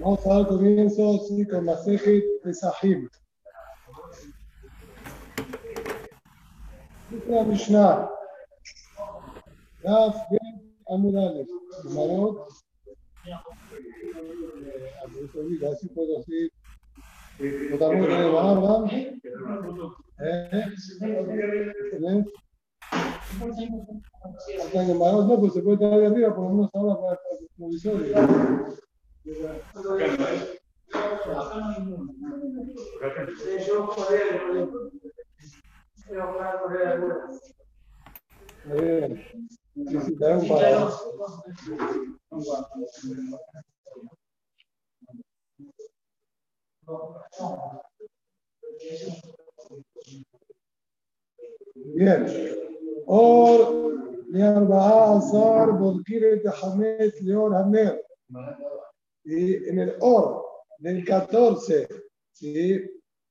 Vamos a dar comienzo sí, con. Dice la Mishnah, Ben Marot, así puedo decir, votamos de Barba, ¿eh? Hasta que Marot no, pues se puede ahí arriba, por lo menos ahora para el provisorio. Bien. Or, le arba azar, bodkire de Hamed. ¿sí? en el Or, del 14 ¿sí?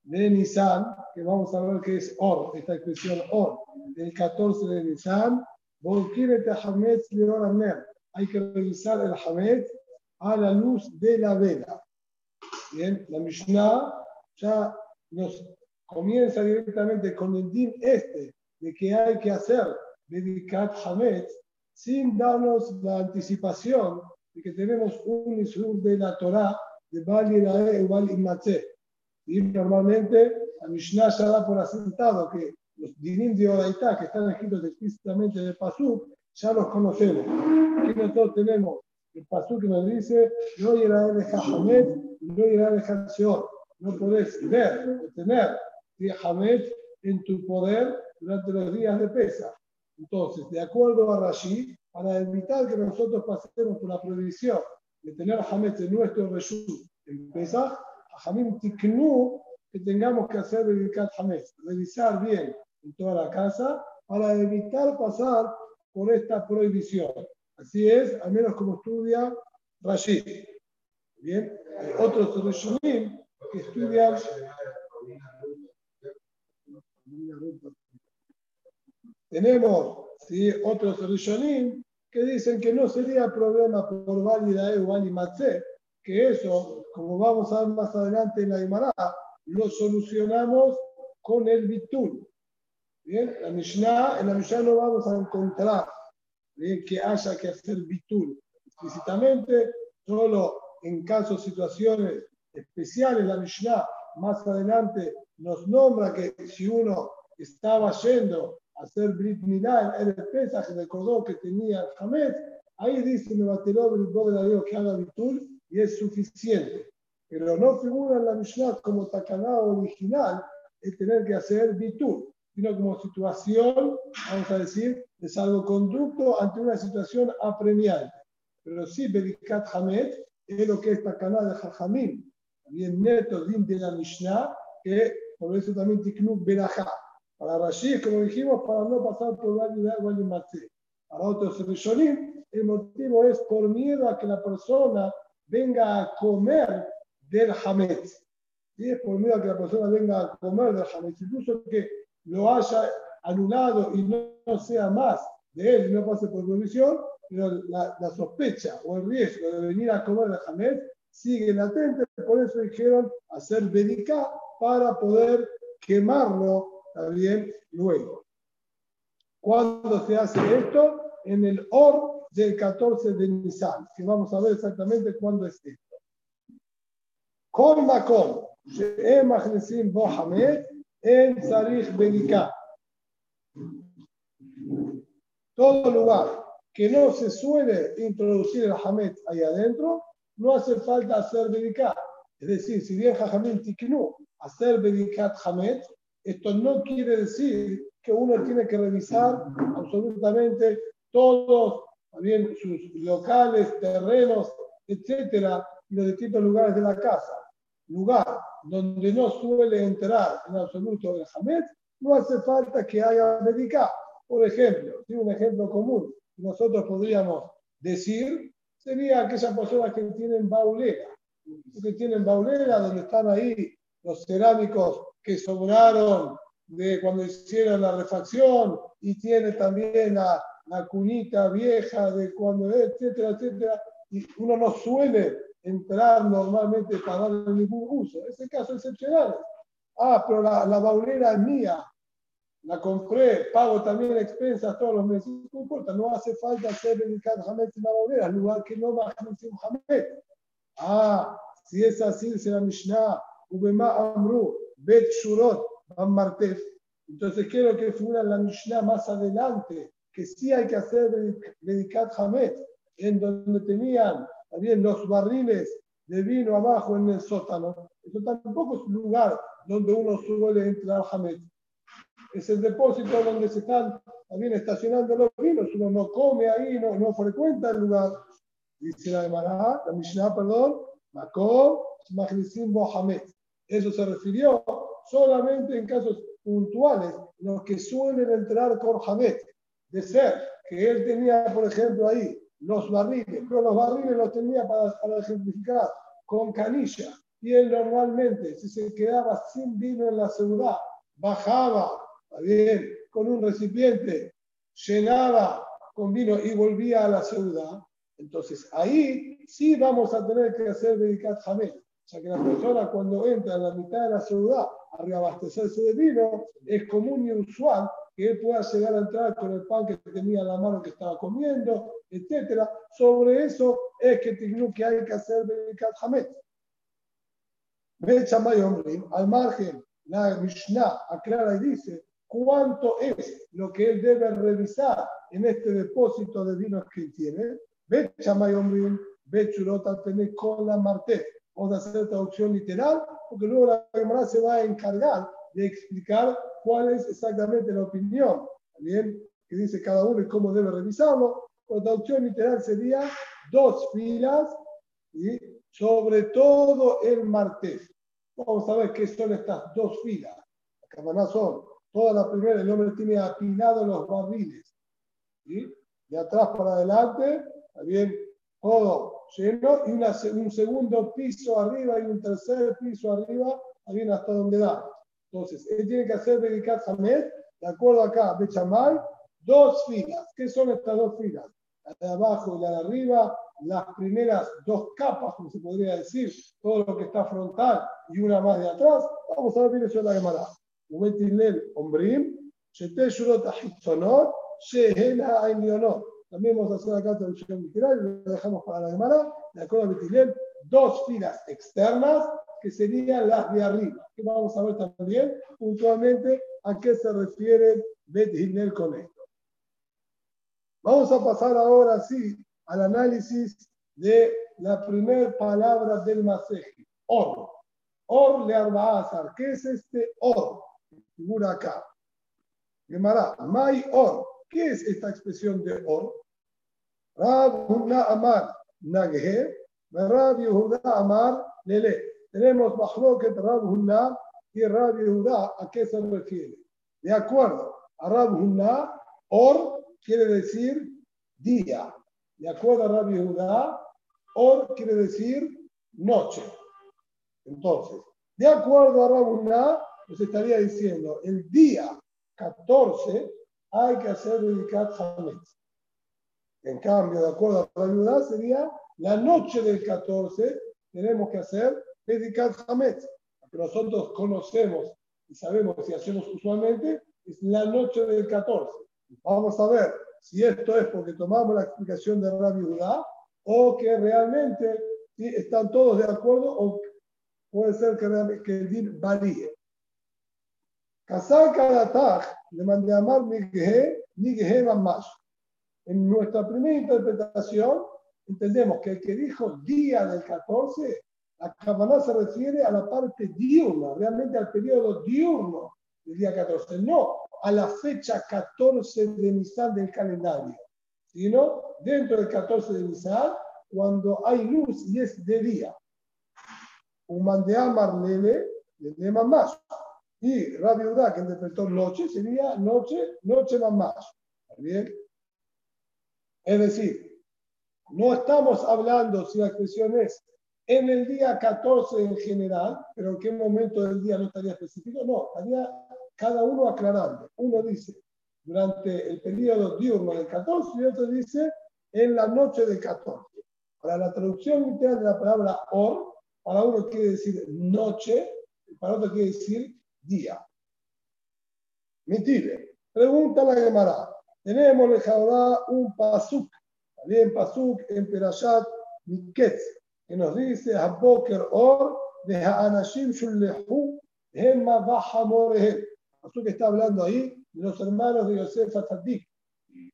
de Nisan, que vamos a ver qué es Or, esta expresión Or, del 14 de Nisan, hay que revisar el Hametz a la luz de la vela. Bien, la Mishnah ya nos comienza directamente con el din este de que hay que hacer dedicat Hametz sin darnos la anticipación de que tenemos un Isur de la Torah de Bal Yirae y Bal Imatze. Y normalmente la Mishnah ya da por asentado que los dinim de Oraitá que están escritos explícitamente en el Pasuk, ya los conocemos. Aquí nosotros tenemos el Pasuk que nos dice, no Yirae de Hamed, no Yirae de Seor. No podés ver o tener Hamed en tu poder durante los días de pesa. Entonces, de acuerdo a Rashi, para evitar que nosotros pasemos por la prohibición de tener Hametz en nuestro reshut en Pesach, Hamim Tiknu, que tengamos que hacer dedicar Hametz, revisar bien en toda la casa para evitar pasar por esta prohibición. Así es, al menos como estudia Rashid. Bien, hay otros Rishonim que estudian tenemos ¿sí? otros Rishonim que dicen que no sería problema por válida o Matze, que eso, como vamos a ver más adelante en la Imara, lo solucionamos con el Bitul. Bien, la Mishnah, en la Mishnah no vamos a encontrar ¿bien? que haya que hacer Bitul explícitamente, solo en casos, situaciones especiales, la Mishnah más adelante nos nombra que si uno estaba yendo hacer Brit Milá, el Pesach, recordó que tenía el ahí dice me bateló el Dios que haga Bitul y es suficiente. Pero no figura en la Mishnah como Takaná original el tener que hacer Bitul, sino como situación, vamos a decir, de salvoconducto ante una situación apremiante. Pero sí, Bedikat Hamed es lo que es Takaná de Jajamim, también neto de la Mishnah, que por eso también Tiknuk Berajá. Para Rashid, como dijimos, para no pasar por la de Matzé. Para otros Rishonim, el motivo es por miedo a que la persona venga a comer del Hametz. Y es por miedo a que la persona venga a comer del Hametz. Incluso que lo haya anulado y no, sea más de él y no pase por provisión, pero la, sospecha o el riesgo de venir a comer del Hametz sigue latente. Por eso dijeron hacer Bedicá para poder quemarlo también luego. ¿Cuándo se hace esto? En el Or del 14 de Nisan, que vamos a ver exactamente cuándo es esto. Con Macón, en Sarich Benika. Todo lugar que no se suele introducir el Hamet ahí adentro, no hace falta hacer Benika. Es decir, si bien Jajamim Tikinu, hacer Bedikat Hamet, esto no quiere decir que uno tiene que revisar absolutamente todos bien, sus locales, terrenos, etcétera, y los distintos lugares de la casa. Lugar donde no suele entrar en absoluto el Hamed, no hace falta que haya medicado. Por ejemplo, un ejemplo común nosotros podríamos decir sería aquellas personas que tienen baulera, que tienen baulera donde están ahí los cerámicos que sobraron de cuando hicieron la refacción y tiene también la, la cunita vieja de cuando, etcétera, etcétera. Y uno no suele entrar normalmente para darle ningún uso. Ese caso excepcional. Ah, pero la, la baulera es mía, la compré, pago también expensas todos los meses, no importa, no hace falta hacer dedicar Hametz en la baulera, al lugar que no va a un Hametz. Ah, si es así, dice la Mishnah, Ubema Amru, Bet Shurot, Van Martef. Entonces quiero que figura la Mishnah más adelante, que sí hay que hacer dedicar Hametz, en donde tenían también los barriles de vino abajo en el sótano. Eso tampoco es un lugar donde uno suele entrar Hametz es el depósito donde se están también estacionando los vinos. Uno no come ahí, no, no frecuenta el lugar. Dice la Gemara, la Mishnah, perdón, Makom, Bohamet. Eso se refirió solamente en casos puntuales, los que suelen entrar con Hamet. De ser que él tenía, por ejemplo, ahí los barriles, pero los barriles los tenía para, para ejemplificar con canilla. Y él normalmente, si se quedaba sin vino en la ciudad, bajaba bien, con un recipiente, llenaba con vino y volvía a la ciudad, entonces ahí sí vamos a tener que hacer Bedikat Hamel. Sea que la persona cuando entra en la mitad de la ciudad a reabastecerse de vino, es común y usual que él pueda llegar a entrar con el pan que tenía en la mano que estaba comiendo, etc. Sobre eso es que que hay que hacer Bedikat Hamel. Al margen, la Mishnah aclara y dice cuánto es lo que él debe revisar en este depósito de vinos que tiene. Ve Chamayombrin, ve Churota, tener con la. Vamos a hacer traducción literal, porque luego la Gemara se va a encargar de explicar cuál es exactamente la opinión. También que dice cada uno y cómo debe revisarlo. La traducción literal sería dos filas y sobre todo el martes. Vamos a ver qué son estas dos filas. Las son Toda la primera, el hombre tiene apilado los barriles. De atrás para adelante, también todo y una, un segundo piso arriba y un tercer piso arriba, alguien hasta donde da. Entonces, él tiene que hacer Bedicat Samed, de acuerdo acá, Bechamal, dos filas. ¿Qué son estas dos filas? La de abajo y la de arriba, las primeras dos capas, como se podría decir, todo lo que está frontal y una más de atrás. Vamos a ver, mire yo la Gemara. Ubetilel Ombrim, Shete Shurot Ahitonot, Shehena Ainionot. También vamos a hacer acá traducción literal lo dejamos para la Gemara. De acuerdo a Betilel, dos filas externas que serían las de arriba. Que vamos a ver también puntualmente a qué se refiere Betilel con esto. Vamos a pasar ahora sí al análisis de la primera palabra del Maseji, or. Or le arbaazar. ¿Qué es este or? figura acá. Gemara, Mai Or. ¿Qué es esta expresión de Or? Rab Huna Amar Naghe, Rab Yehuda Amar Lele. Tenemos Mahloket Rab Huna y Rab Yehuda. ¿A qué se refiere? De acuerdo a Rab Huna, Or quiere decir día. De acuerdo a Rab Yehuda, Or quiere decir noche. Entonces, de acuerdo a Rab Huna, nos estaría diciendo, el día 14 hay que hacer dedicat Hametz. En cambio, de acuerdo a la ayuda, sería la noche del 14 tenemos que hacer dedicat Hametz. Que nosotros conocemos y sabemos y hacemos usualmente es la noche del 14. Vamos a ver si esto es porque tomamos la explicación de Rabbi Judá o que realmente están todos de acuerdo o puede ser que, que el din varíe. Kasar le mandé a Mar Nighe Mamash. En nuestra primera interpretación, entendemos que el que dijo día del 14, la Kabbalah se refiere a la parte diurna, realmente al periodo diurno del día 14, no a la fecha 14 de Nisan del calendario, sino dentro del 14 de Nisan, cuando hay luz y es de día. Un mandeamar lele, de Mamash. Y Rabbi Udá, que interpretó noche, sería noche, noche más. ¿Bien? Es decir, no estamos hablando si la expresión es en el día 14 en general, pero en qué momento del día no estaría específico, no, estaría cada uno aclarando. Uno dice durante el periodo diurno del 14 y otro dice en la noche del 14. Para la traducción literal de la palabra or, para uno quiere decir noche, para otro quiere decir día. Mentire. Pregunta la Gemara. Tenemos en Jaudá un pasuk, también pasuk en Perashat Miketz, que nos dice Haboker or de Ha'anashim Shullehu Hema Baja. Pasuk está hablando ahí de los hermanos de Yosef Atadik.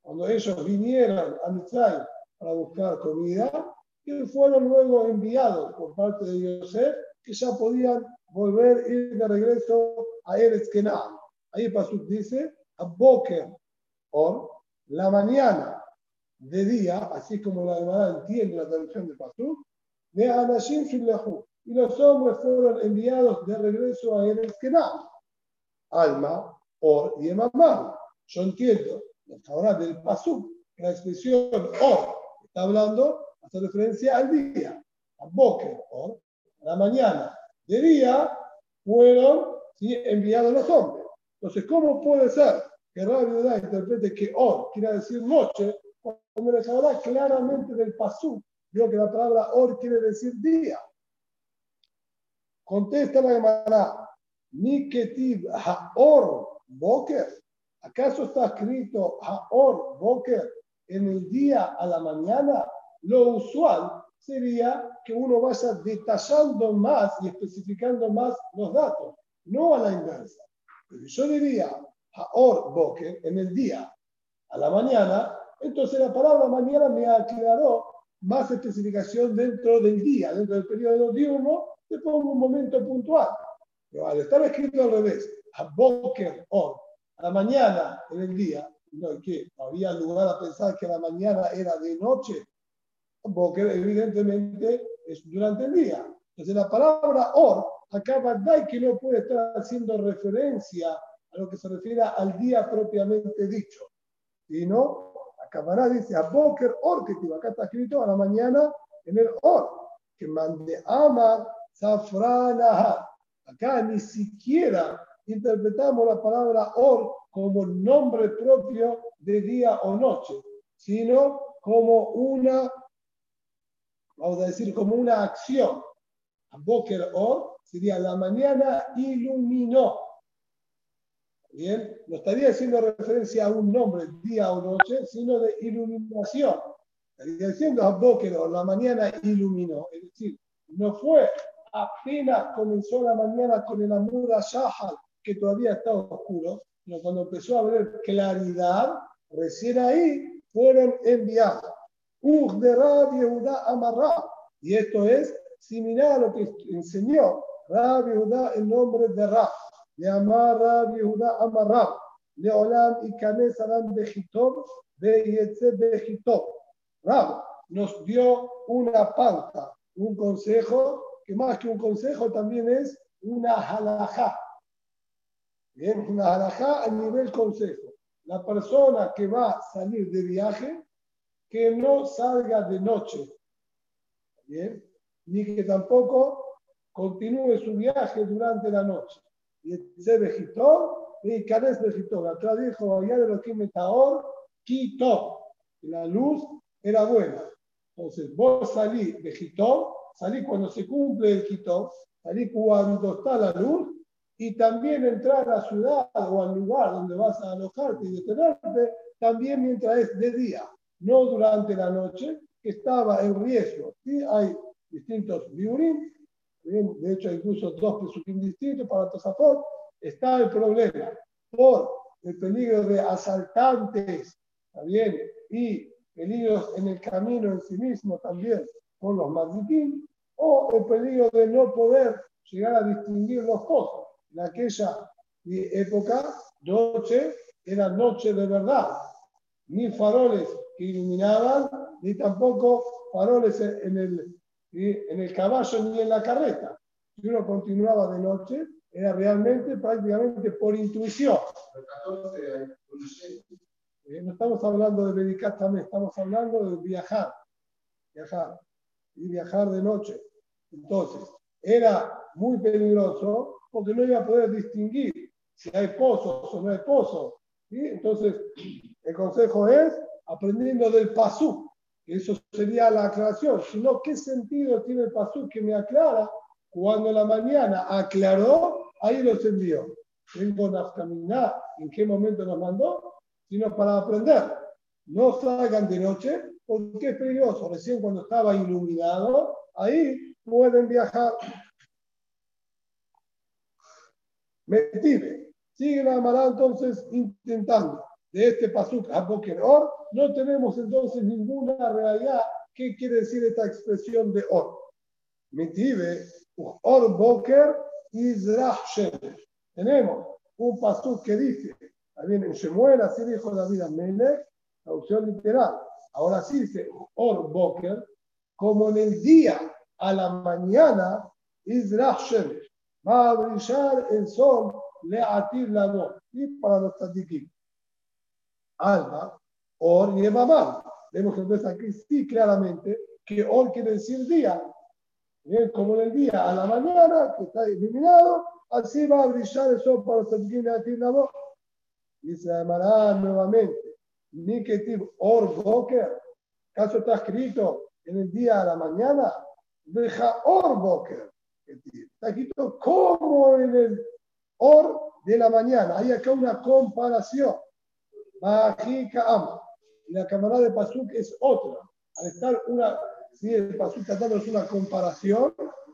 Cuando ellos vinieron a Mitzray para buscar comida, y fueron luego enviados por parte de Yosef, que ya podían volver ir de regreso a Eretz Kenah. Ahí Pasuk dice, a Or, la mañana de día, así como la hermana entiende la traducción de Pasuk, de Anashim Shillehu. Y los hombres fueron enviados de regreso a Eretz. Alma, or y Emamar. Yo entiendo, ahora del Pasuk, la expresión or está hablando, hace referencia al día, a Boker, or, la mañana. De día fueron enviados los hombres. Entonces, ¿cómo puede ser que Rabbi Udá interprete que or quiere decir noche, cuando les habla claramente del pasú? Digo que la palabra or quiere decir día. Contesta la Gemara, ni ketiv haor boker. ¿Acaso está escrito haor boker en el día a la mañana? Lo usual sería que uno vaya detallando más y especificando más los datos, no a la inversa. Pero yo diría Haor Boker en el día a la mañana, entonces la palabra mañana me aclaró más especificación dentro del día, dentro del periodo diurno, te pongo un momento puntual. Pero al estar escrito al revés, a Boker Or, a la mañana en el día, no, que había lugar a pensar que la mañana era de noche, porque evidentemente es durante el día. Entonces la palabra or acá y que no puede estar haciendo referencia a lo que se refiere al día propiamente dicho. Y no, acá dice a Boker or, que acá está escrito a la mañana en el or, que mande ama safranaha. Acá ni siquiera interpretamos la palabra or como nombre propio de día o noche, sino como una vamos a decir, como una acción. Boker Or sería la mañana iluminó. Bien, no estaría haciendo referencia a un nombre, día o noche, sino de iluminación. Estaría diciendo a Or, la mañana iluminó. Es decir, no fue apenas comenzó la mañana con el Amura Shahal, que todavía estaba oscuro, sino cuando empezó a haber claridad, recién ahí fueron enviados. Y esto es similar a lo que enseñó Rabbi Yehuda en nombre de Rab. Yehuda Amarra. De Olam y Kanes Aram Bejitob, de Yetze Bejitob. Rab nos dio una pauta, un consejo, que más que un consejo también es una halajá. Bien, una halajá a nivel consejo. La persona que va a salir de viaje que no salga de noche, ni que tampoco continúe su viaje durante la noche. Y se vejitó y Canes vejitó. Acá dijo, allá de lo que metaor, quitó. La luz era buena. Entonces, vos salí vejitó, salí cuando se cumple el quitó, salí cuando está la luz y también entrar a la ciudad o al lugar donde vas a alojarte y detenerte, también mientras es de día no durante la noche, que estaba en riesgo. ¿sí? Hay distintos biurim, de hecho incluso dos pesukim distintos para Tosafot, está el problema por el peligro de asaltantes, también, y peligros en el camino en sí mismo también por los malditín, o el peligro de no poder llegar a distinguir los cosas. En aquella época, noche era noche de verdad, ni faroles que iluminaban, ni tampoco faroles en el, en el caballo ni en la carreta. Si uno continuaba de noche, era realmente prácticamente por intuición. Eh, no estamos hablando de medicar también, estamos hablando de viajar, viajar y viajar de noche. Entonces, era muy peligroso porque no iba a poder distinguir si hay pozos o no hay pozos. Entonces, el consejo es aprendiendo del pasú. Eso sería la aclaración, sino qué sentido tiene el pasú que me aclara cuando la mañana aclaró, ahí los envió. Tengo caminar ¿en qué momento nos mandó? Sino para aprender. No salgan de noche porque es peligroso. Recién cuando estaba iluminado, ahí pueden viajar. Metive. Sigue la entonces intentando de este pasuk a Or. No tenemos entonces ninguna realidad. ¿Qué quiere decir esta expresión de Or? Metive. Or Boker Izrach Tenemos un pasuk que dice, también en Shemuel, así dijo David Amelech, traducción literal. Ahora sí dice Or Boker, como en el día a la mañana, Shemesh. Va a brillar el sol, le atir la voz. Y para los tzadikim. Alma, Or y Emamá. Vemos entonces aquí sí claramente que Or quiere decir día. Bien, como en el día a la mañana, que está iluminado, así va a brillar el sol para tzadikim le atir la llamará nuevamente. Niketiv Or Boker. ¿Acaso está escrito en el día a la mañana? Deja Or Boker. Está escrito como en el Or de la mañana. Hay acá una comparación. Bajika Ama la cámara de Pasuk es otra. Al estar una, si el Pasuk tratando es una comparación,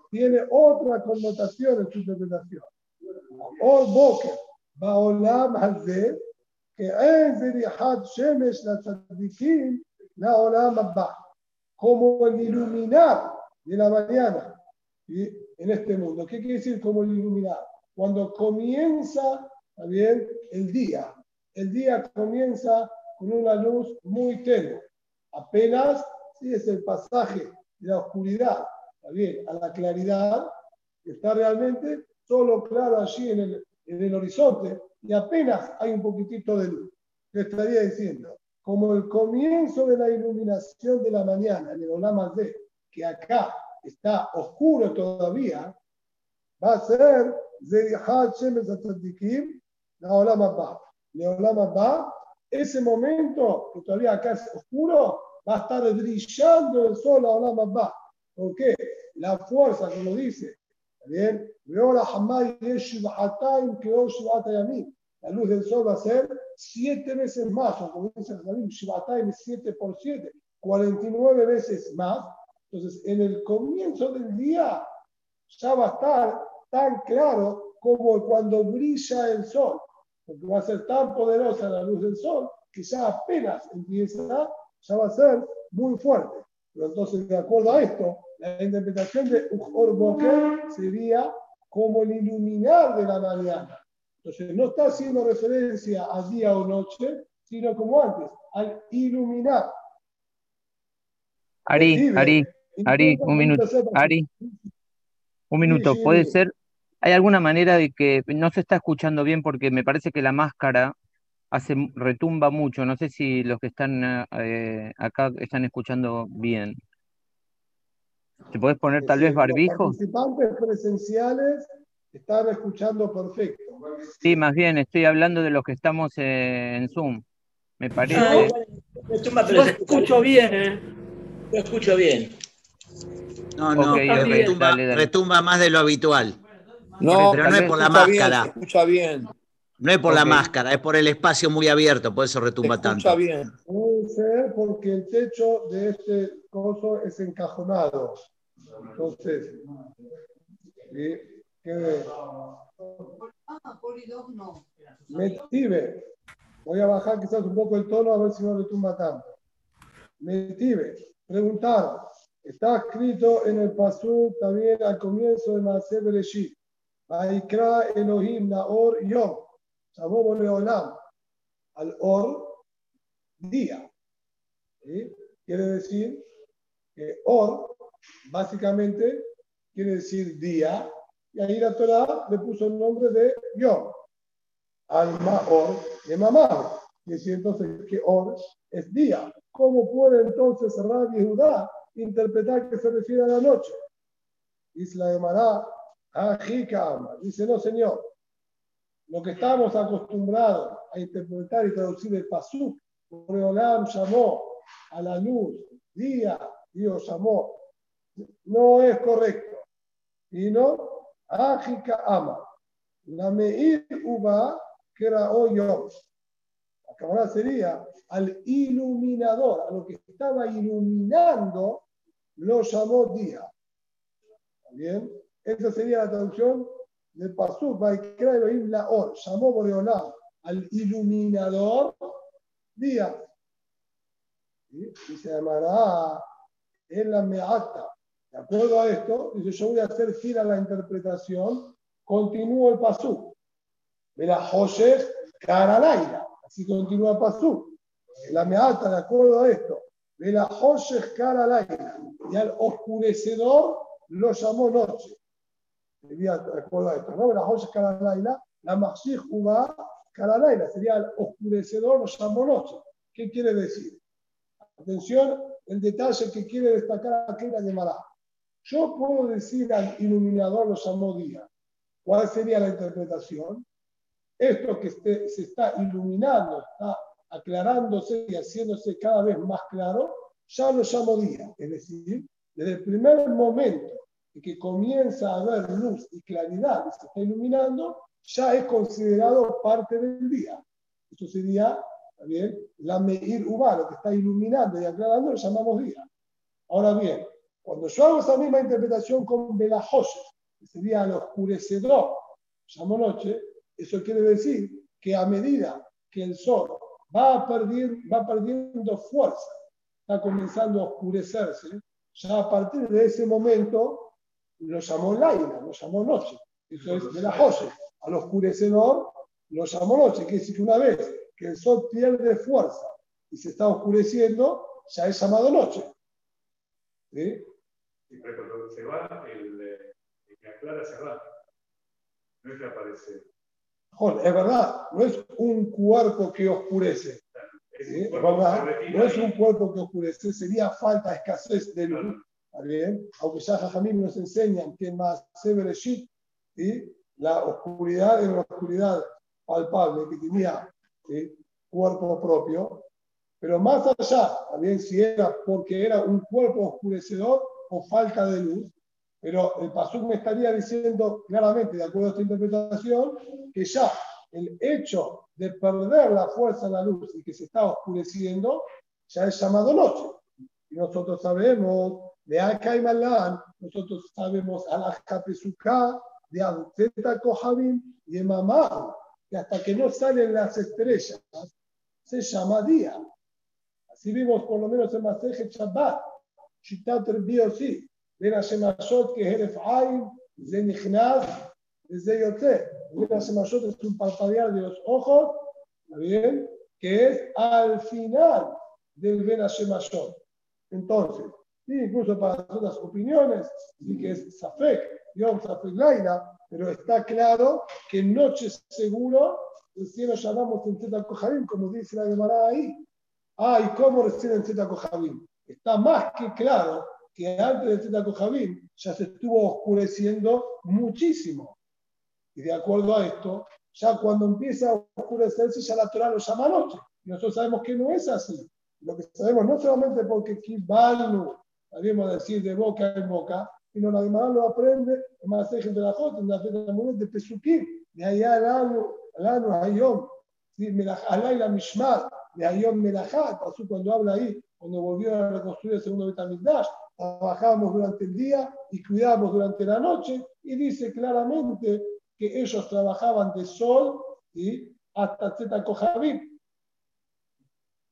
tiene otra connotación en su interpretación. O Boker, Baolam Hazé, que es Shemesh la Tzadikim, la Olam Abba. Como el iluminar de la mañana en este mundo. ¿Qué quiere decir como el iluminar? Cuando comienza, también el día. El día comienza con una luz muy tenue. Apenas, sí, es el pasaje de la oscuridad, bien, a la claridad, está realmente solo claro allí en el, en el horizonte y apenas hay un poquitito de luz. Le estaría diciendo, como el comienzo de la iluminación de la mañana en el Olama de que acá está oscuro todavía, va a ser Zerihat Shemes Atzadikim, la Olama Ba. La Olama Ba, ese momento que todavía acá es oscuro, va a estar brillando el sol a Olama Ba. ¿Por qué? La fuerza, como dice, bien? La luz del sol va a ser siete veces más, o como dice Shibatayim, siete por siete, 49 veces más. Entonces, en el comienzo del día ya va a estar tan claro como cuando brilla el sol, porque va a ser tan poderosa la luz del sol que ya apenas empieza, ya va a ser muy fuerte. Pero entonces, de acuerdo a esto, la interpretación de Boker sería como el iluminar de la mañana. Entonces, no está haciendo referencia a día o noche, sino como antes, al iluminar. Ari, Ari, Ari, un minuto. Ari, un minuto. ¿Puede ser? ¿Hay alguna manera de que no se está escuchando bien porque me parece que la máscara hace retumba mucho? No sé si los que están eh, acá están escuchando bien. ¿Te puedes poner tal vez barbijo? Los participantes presenciales están escuchando perfecto. Sí, más bien, estoy hablando de los que estamos en Zoom. Me parece. No, Yo escucho bien, ¿eh? Yo escucho bien. No, no, retumba, más de lo habitual. No, pero no es por la máscara. escucha bien. No es por la máscara, es por el espacio muy abierto, por eso retumba tanto. Escucha bien. Puede ser porque el techo de este coso es encajonado. Entonces, ¿qué? Metive. Voy a bajar quizás un poco el tono a ver si no retumba tanto. Metive. Preguntaron. Está escrito en el Pasú también al comienzo de Maaseh Bereshit. Vaikra Elohim Naor Yom. Llamó Leolam. Al Or, día. Quiere decir que Or, básicamente, quiere decir día. Y ahí la Torah le puso el nombre de Yom. Alma Or de Mamá. Y decir entonces que Or es día. ¿Cómo puede entonces Rabbi Judá interpretar que se refiere a la noche. Dice la Gemara, dice, no señor, lo que estamos acostumbrados a interpretar y traducir el Pasuk, Reolam llamó a la luz día, Dios llamó. No es correcto. Y no, Ágica ama. La Meir Uba, que era hoy La cámara sería al iluminador, a lo que estaba iluminando, lo llamó día. ¿Bien? Esa sería la traducción del Pasuk, Vaikra Elohim la Or, llamó Boreolá al iluminador día. Y se llamará en la meata. De acuerdo a esto, dice, yo voy a hacer gira la interpretación, continúo el Pasuk. la José Caralaira. Así continúa el Pasuk. La meata, de acuerdo a esto. la José Caralaira. Y al oscurecedor lo llamó noche sería acuerdo esto, ¿no? La José Caralaila, la Masih Uba Caralaila, sería el oscurecedor, lo llamó noche. ¿Qué quiere decir? Atención, el detalle que quiere destacar aquí la Gemara. Yo puedo decir al iluminador lo llamó. ¿Cuál sería la interpretación? Esto que se está iluminando, está aclarándose y haciéndose cada vez más claro, ya lo llamo día. Es decir, desde el primer momento y que comienza a haber luz y claridad y se está iluminando, ya es considerado parte del día. Esto sería también la Meir Uba, lo que está iluminando y aclarando, lo llamamos día. Ahora bien, cuando yo hago esa misma interpretación con Belajose, que sería el oscurecedor, llamo noche, eso quiere decir que a medida que el sol va perdiendo, va perdiendo fuerza, está comenzando a oscurecerse, ya a partir de ese momento lo llamó Laila, lo llamó noche. Eso es de la José. Al oscurecedor lo llamó noche. Quiere decir que una vez que el sol pierde fuerza y se está oscureciendo, ya es llamado noche. ¿Sí? pero cuando se va, el, el que aclara se va. No es que aparece. es verdad, no es un cuerpo que oscurece. Es verdad, no es un cuerpo que oscurece, sería falta, escasez de luz bien? Aunque ya Jajamim nos enseñan que más Severeshit, y la oscuridad era una oscuridad palpable que tenía cuerpo propio, pero más allá, también si era porque era un cuerpo oscurecedor o falta de luz, pero el Pasuk me estaría diciendo claramente, de acuerdo a esta interpretación, que ya el hecho de perder la fuerza de la luz y que se está oscureciendo, ya es llamado noche. Y nosotros sabemos de acá y Malán, nosotros sabemos Alajka Pesuká, de Azeta Kohabim y de Mamá, que hasta que no salen las estrellas, se llama día. Así vimos por lo menos en Maseje Shabbat, Shitat Biosi, בין השמשות כהרף עין, זה נכנס וזה יוצא. בין השמשות es un parpadear de los ojos, bien? que es al final del Ben Hashemashot. Entonces, incluso para otras opiniones, y que es Safek, Yom Safek Laila, pero está claro que noche seguro recién lo llamamos en Zeta Kohabim, como dice la Gemara ahí. Ah, ¿y cómo recién en Zeta Kohabim? Está más que claro que antes de Zeta Kohabim ya se estuvo oscureciendo muchísimo. Y de acuerdo a esto, ya cuando empieza a oscurecerse, ya la Torah lo llama noche. Y nosotros sabemos que no es así. Lo que sabemos no solamente porque Kibalnu a decir de boca en boca, sino la Gemara lo aprende en Masejet de la Jota, en la de Pesukim, de allá al año, al año Hayom, la Mishmat, de Hayom Melajat, pasó cuando habla ahí, cuando volvió a reconstruir el segundo Betamigdash, trabajábamos durante el día y cuidábamos durante la noche, y dice claramente que ellos trabajaban de sol y hasta Zeta Kohabib.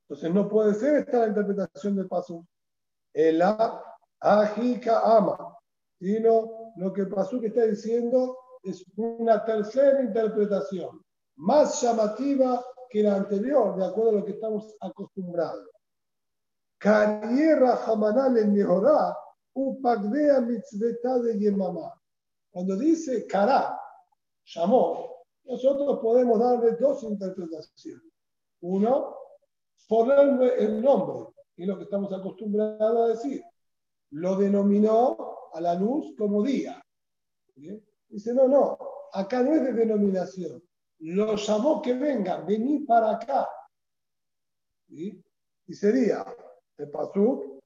Entonces no puede ser esta la interpretación del paso el Ajika Ama, sino lo que pasó que está diciendo es una tercera interpretación, más llamativa que la anterior, de acuerdo a lo que estamos acostumbrados. Carriera Hamanal en Mejorá, Upagdea Mitzveta de Yemamá. Cuando dice Kará, llamó, nosotros podemos darle dos interpretaciones. Uno, ponerle el nombre es lo que estamos acostumbrados a decir. Lo denominó a la luz como día. Dice, no, no, acá no es de denominación. Lo llamó que venga, vení para acá. Y sería el pasuk,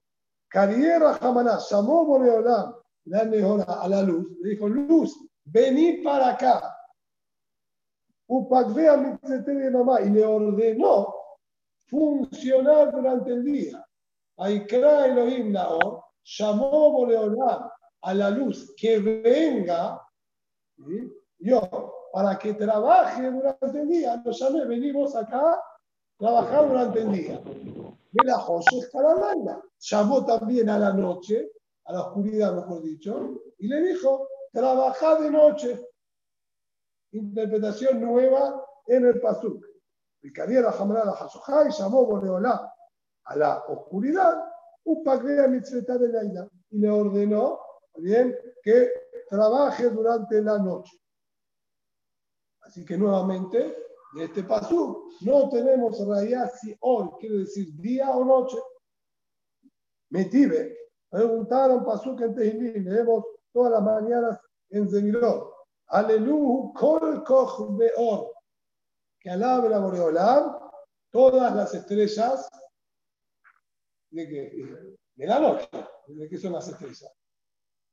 Cariera Hamaná, llamó Boreolam, la mejora a la luz, le dijo, luz, vení para acá. Mamá y le ordenó funcionar durante el día. Aikra Elohim Naor llamó Boreolam a la luz que venga, yo, para que trabaje durante el día. Lo llamé, venimos acá trabajar durante el día. De la la Llamó también a la noche, a la oscuridad, mejor dicho, y le dijo, trabaja de noche. Interpretación nueva en el Pasuk. El la Hamra la y llamó Boreolá a la oscuridad, y le ordenó bien que trabaje durante la noche. Así que nuevamente, de este pasú, no tenemos raya si hoy quiere decir día o noche. Metive, preguntaron pasú que en Tejilín, leemos todas las mañanas en Zemilot. Aleluya, kol koch beor. Que alabe la Boreolam, todas las estrellas de, que, de la noche. ¿De qué son las estrellas?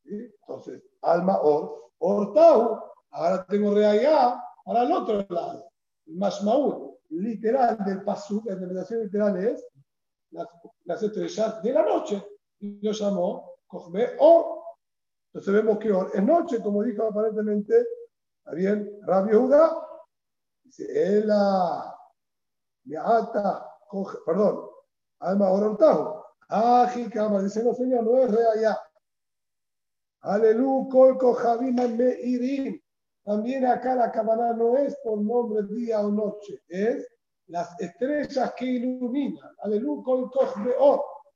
Entonces, alma or, ortau, ahora tengo reaya para el otro lado. El mashmaut literal del pasuk, la interpretación literal es las, estrellas de la noche. Y lo llamó Kohme o. Entonces vemos que es noche, como dijo aparentemente, bien, Rabbi Yehuda, dice, Ela, ata perdón, Alma Orontajo, Aji Kama, dice, no señor, no es real Aleluya, Kolko Javima Meirim. También acá la cabana no es por nombre día o noche, es las estrellas que iluminan. Aleluya,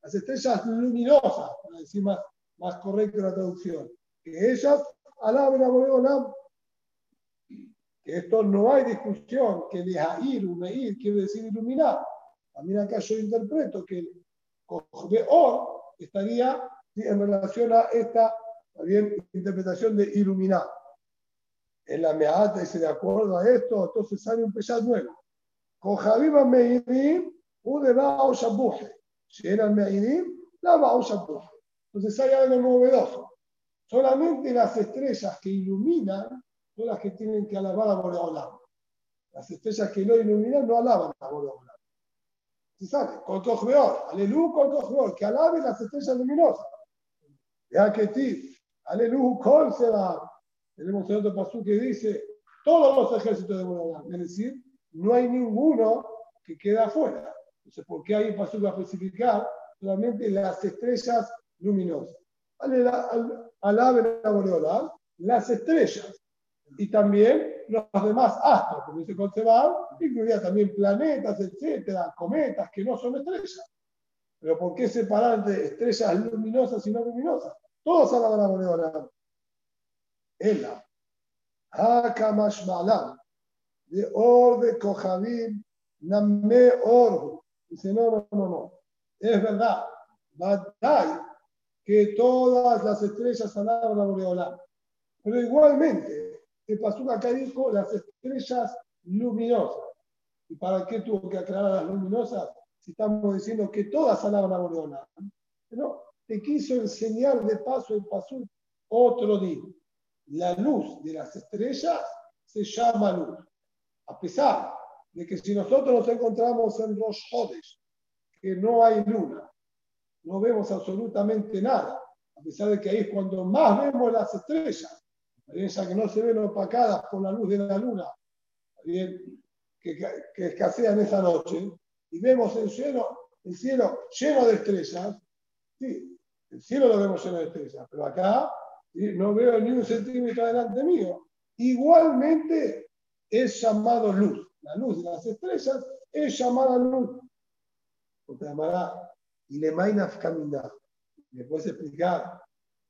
las estrellas luminosas, para decir más, más correcta la traducción. Que ellas alaben a Boreolam. Esto no hay discusión, que de Jair, Meir, quiere decir iluminar. También acá yo interpreto que Or estaría en relación a esta interpretación de iluminar en la meata dice de acuerdo a esto, entonces sale un pesar nuevo. Con Javiva Meirim, de Bao Shabuje. Si eran Meirim, la Bao Shabuje. Entonces hay algo novedoso. Solamente las estrellas que iluminan son las que tienen que alabar a Boreolam. Las estrellas que no iluminan no alaban a Boreolam. ¿Se sabe? Con Tojbeor, aleluya con Tojbeor, que alaben las estrellas luminosas. Ya que ti, aleluya con va tenemos otro paso que dice todos los ejércitos de Boreolam. Es decir, no hay ninguno que queda afuera. Entonces, ¿por qué hay un paso a especificar solamente las estrellas luminosas? Alaben a Boreolam las estrellas y también los demás astros, como dice Concebal, incluía también planetas, etcétera, cometas que no son estrellas. Pero ¿por qué separar entre estrellas luminosas y no luminosas? Todos alaban a Boreolam. Ela, Hakamash Malam, de Or de Kohabim, Name Or. Dice, no, no, no, no. Es verdad, Batay, que todas las estrellas alaban a Boreolam. Pero igualmente, el pasó acá dijo las estrellas luminosas. ¿Y para qué tuvo que aclarar las luminosas? Si estamos diciendo que todas alaban a Boreolam. No, te quiso enseñar de paso el paso otro día la luz de las estrellas se llama luz. A pesar de que si nosotros nos encontramos en los jodes, que no hay luna, no vemos absolutamente nada, a pesar de que ahí es cuando más vemos las estrellas, ya que no se ven opacadas por la luz de la luna, que, que, escasean esa noche, y vemos el cielo, el cielo lleno de estrellas, sí, el cielo lo vemos lleno de estrellas, pero acá no veo ni un centímetro adelante mío. Igualmente es llamado luz. La luz de las estrellas es llamada luz. Te llamará Ilemainaf caminar. ¿Me puedes explicar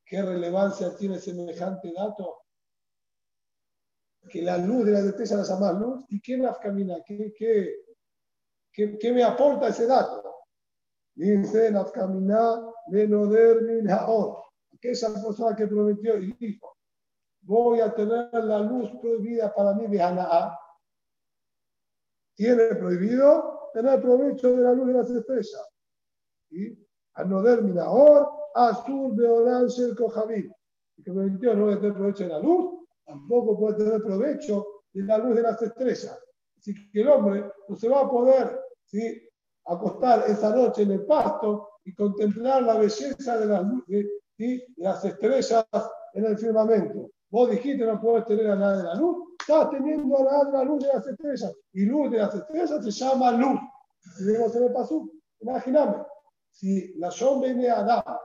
qué relevancia tiene semejante dato? Que la luz de las la llama luz. ¿Y qué nafkamina? ¿Qué, qué, qué, qué me aporta ese dato? Dice nafkamina lenoder min haor esa persona que prometió y dijo, voy a tener la luz prohibida para mí de Hana'a, tiene prohibido tener provecho de la luz de las estrellas. Y Anoder Minaor, Azur Beolan Shel Kohabim. El que prometió no tener provecho de la luz, tampoco puede tener provecho de la luz de las estrellas. Así que el hombre no se va a poder ¿sí? acostar esa noche en el pasto y contemplar la belleza de las, luces, y las estrellas en el firmamento. Vos dijiste no puedes tener a nada de la luz, estás teniendo a nada de la luz de las estrellas. Y luz de las estrellas se llama luz. Si vemos en el pasú, imagíname, si la sombra viene a dar,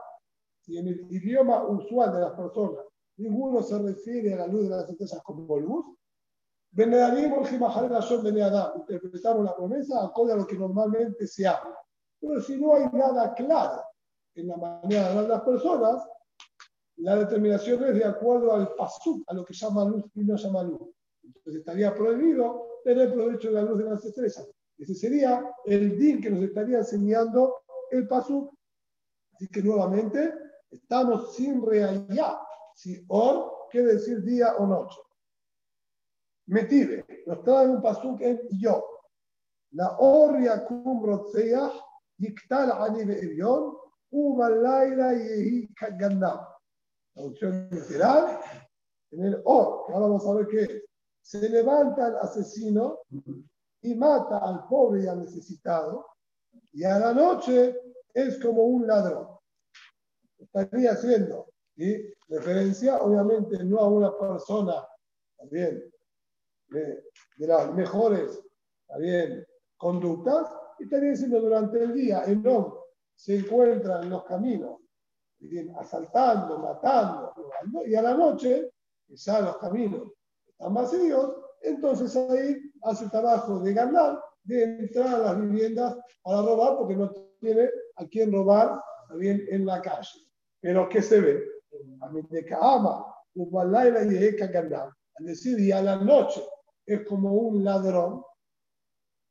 si en el idioma usual de las personas ninguno se refiere a la luz de las estrellas como luz, interpretamos la promesa acorde a lo que normalmente se habla. Pero si no hay nada claro en la manera de hablar las personas, la determinación es de acuerdo al pasú, a lo que llama luz y no llama luz. Entonces estaría prohibido tener provecho de la luz de las estrellas. Ese sería el din que nos estaría enseñando el pasú. Así que nuevamente estamos sin realidad. Si or quiere decir día o noche. Metive, nos trae un pasuk en yo. La or yakum rotzeach yiktal ani be'erion ubalaira yehi kagannam. Traducción literal. En el or, que ahora vamos a ver qué es. Se levanta el asesino y mata al pobre y al necesitado, y a la noche es como un ladrón. Estaría haciendo ¿sí? referencia, obviamente, no a una persona, también de, las mejores también, conductas, y también diciendo durante el día el hombre se encuentra en los caminos, asaltando, matando, y a la noche, ya los caminos están vacíos, entonces ahí hace el trabajo de ganar, de entrar a las viviendas para robar, porque no tiene a quién robar también en la calle. Pero ¿qué se ve? A mí de ama, es decir, y a la noche es como un ladrón,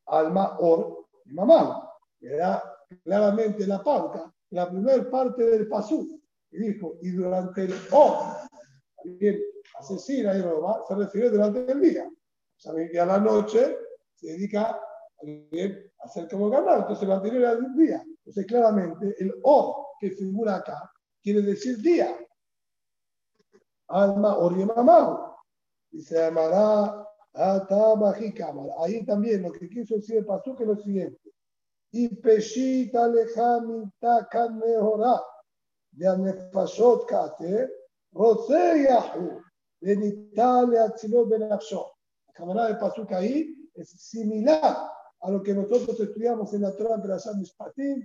alma or y mamá. Le da claramente la pauta, la primera parte del pasú. Y dijo, y durante el or, también asesina y roba, se refiere durante el día. O sea, que a la noche se dedica a hacer como ganar, entonces lo anterior era el día. Entonces, claramente, el or que figura acá quiere decir día. Alma or y mamá. Y se llamará Ahí también lo que quiso decir el pasú que es lo siguiente. Y peshita lehamita kan mejorá de anefashot kate roce yahu de nitale atzilot benafshot. La cámara del pasú que ahí es similar a lo que nosotros estudiamos en la Torah en Perashat Mishpatim,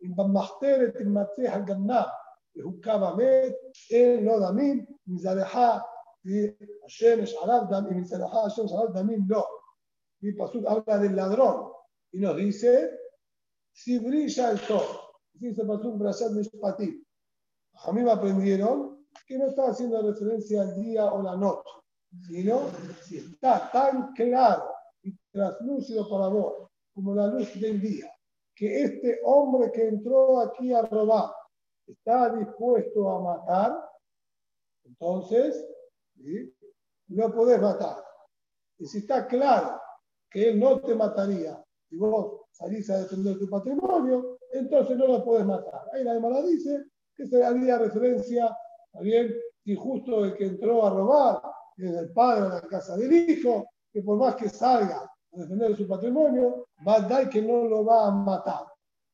en Bamachteret, en Matzeh HaGannah, בחוקה מת, אין לא דמים, מזרחה השמש עליו דם, y מצלחה השמש עליו דמים no. Y Pasuk habla del ladrón y nos dice, si brilla el sol, dice Pasuk Brashat Mishpatim. A mí me aprendieron que no está haciendo referencia al día o la noche, sino si está tan claro y translúcido para vos como la luz del día, que este hombre que entró aquí a robar está dispuesto a matar, entonces no podés matar. Y si está claro que él no te mataría y vos salís a defender tu patrimonio, entonces no lo podés matar. Ahí la Gemara dice que se haría referencia, bien, y justo el que entró a robar es el padre de la casa del hijo, que por más que salga a defender su patrimonio, va a dar que no lo va a matar.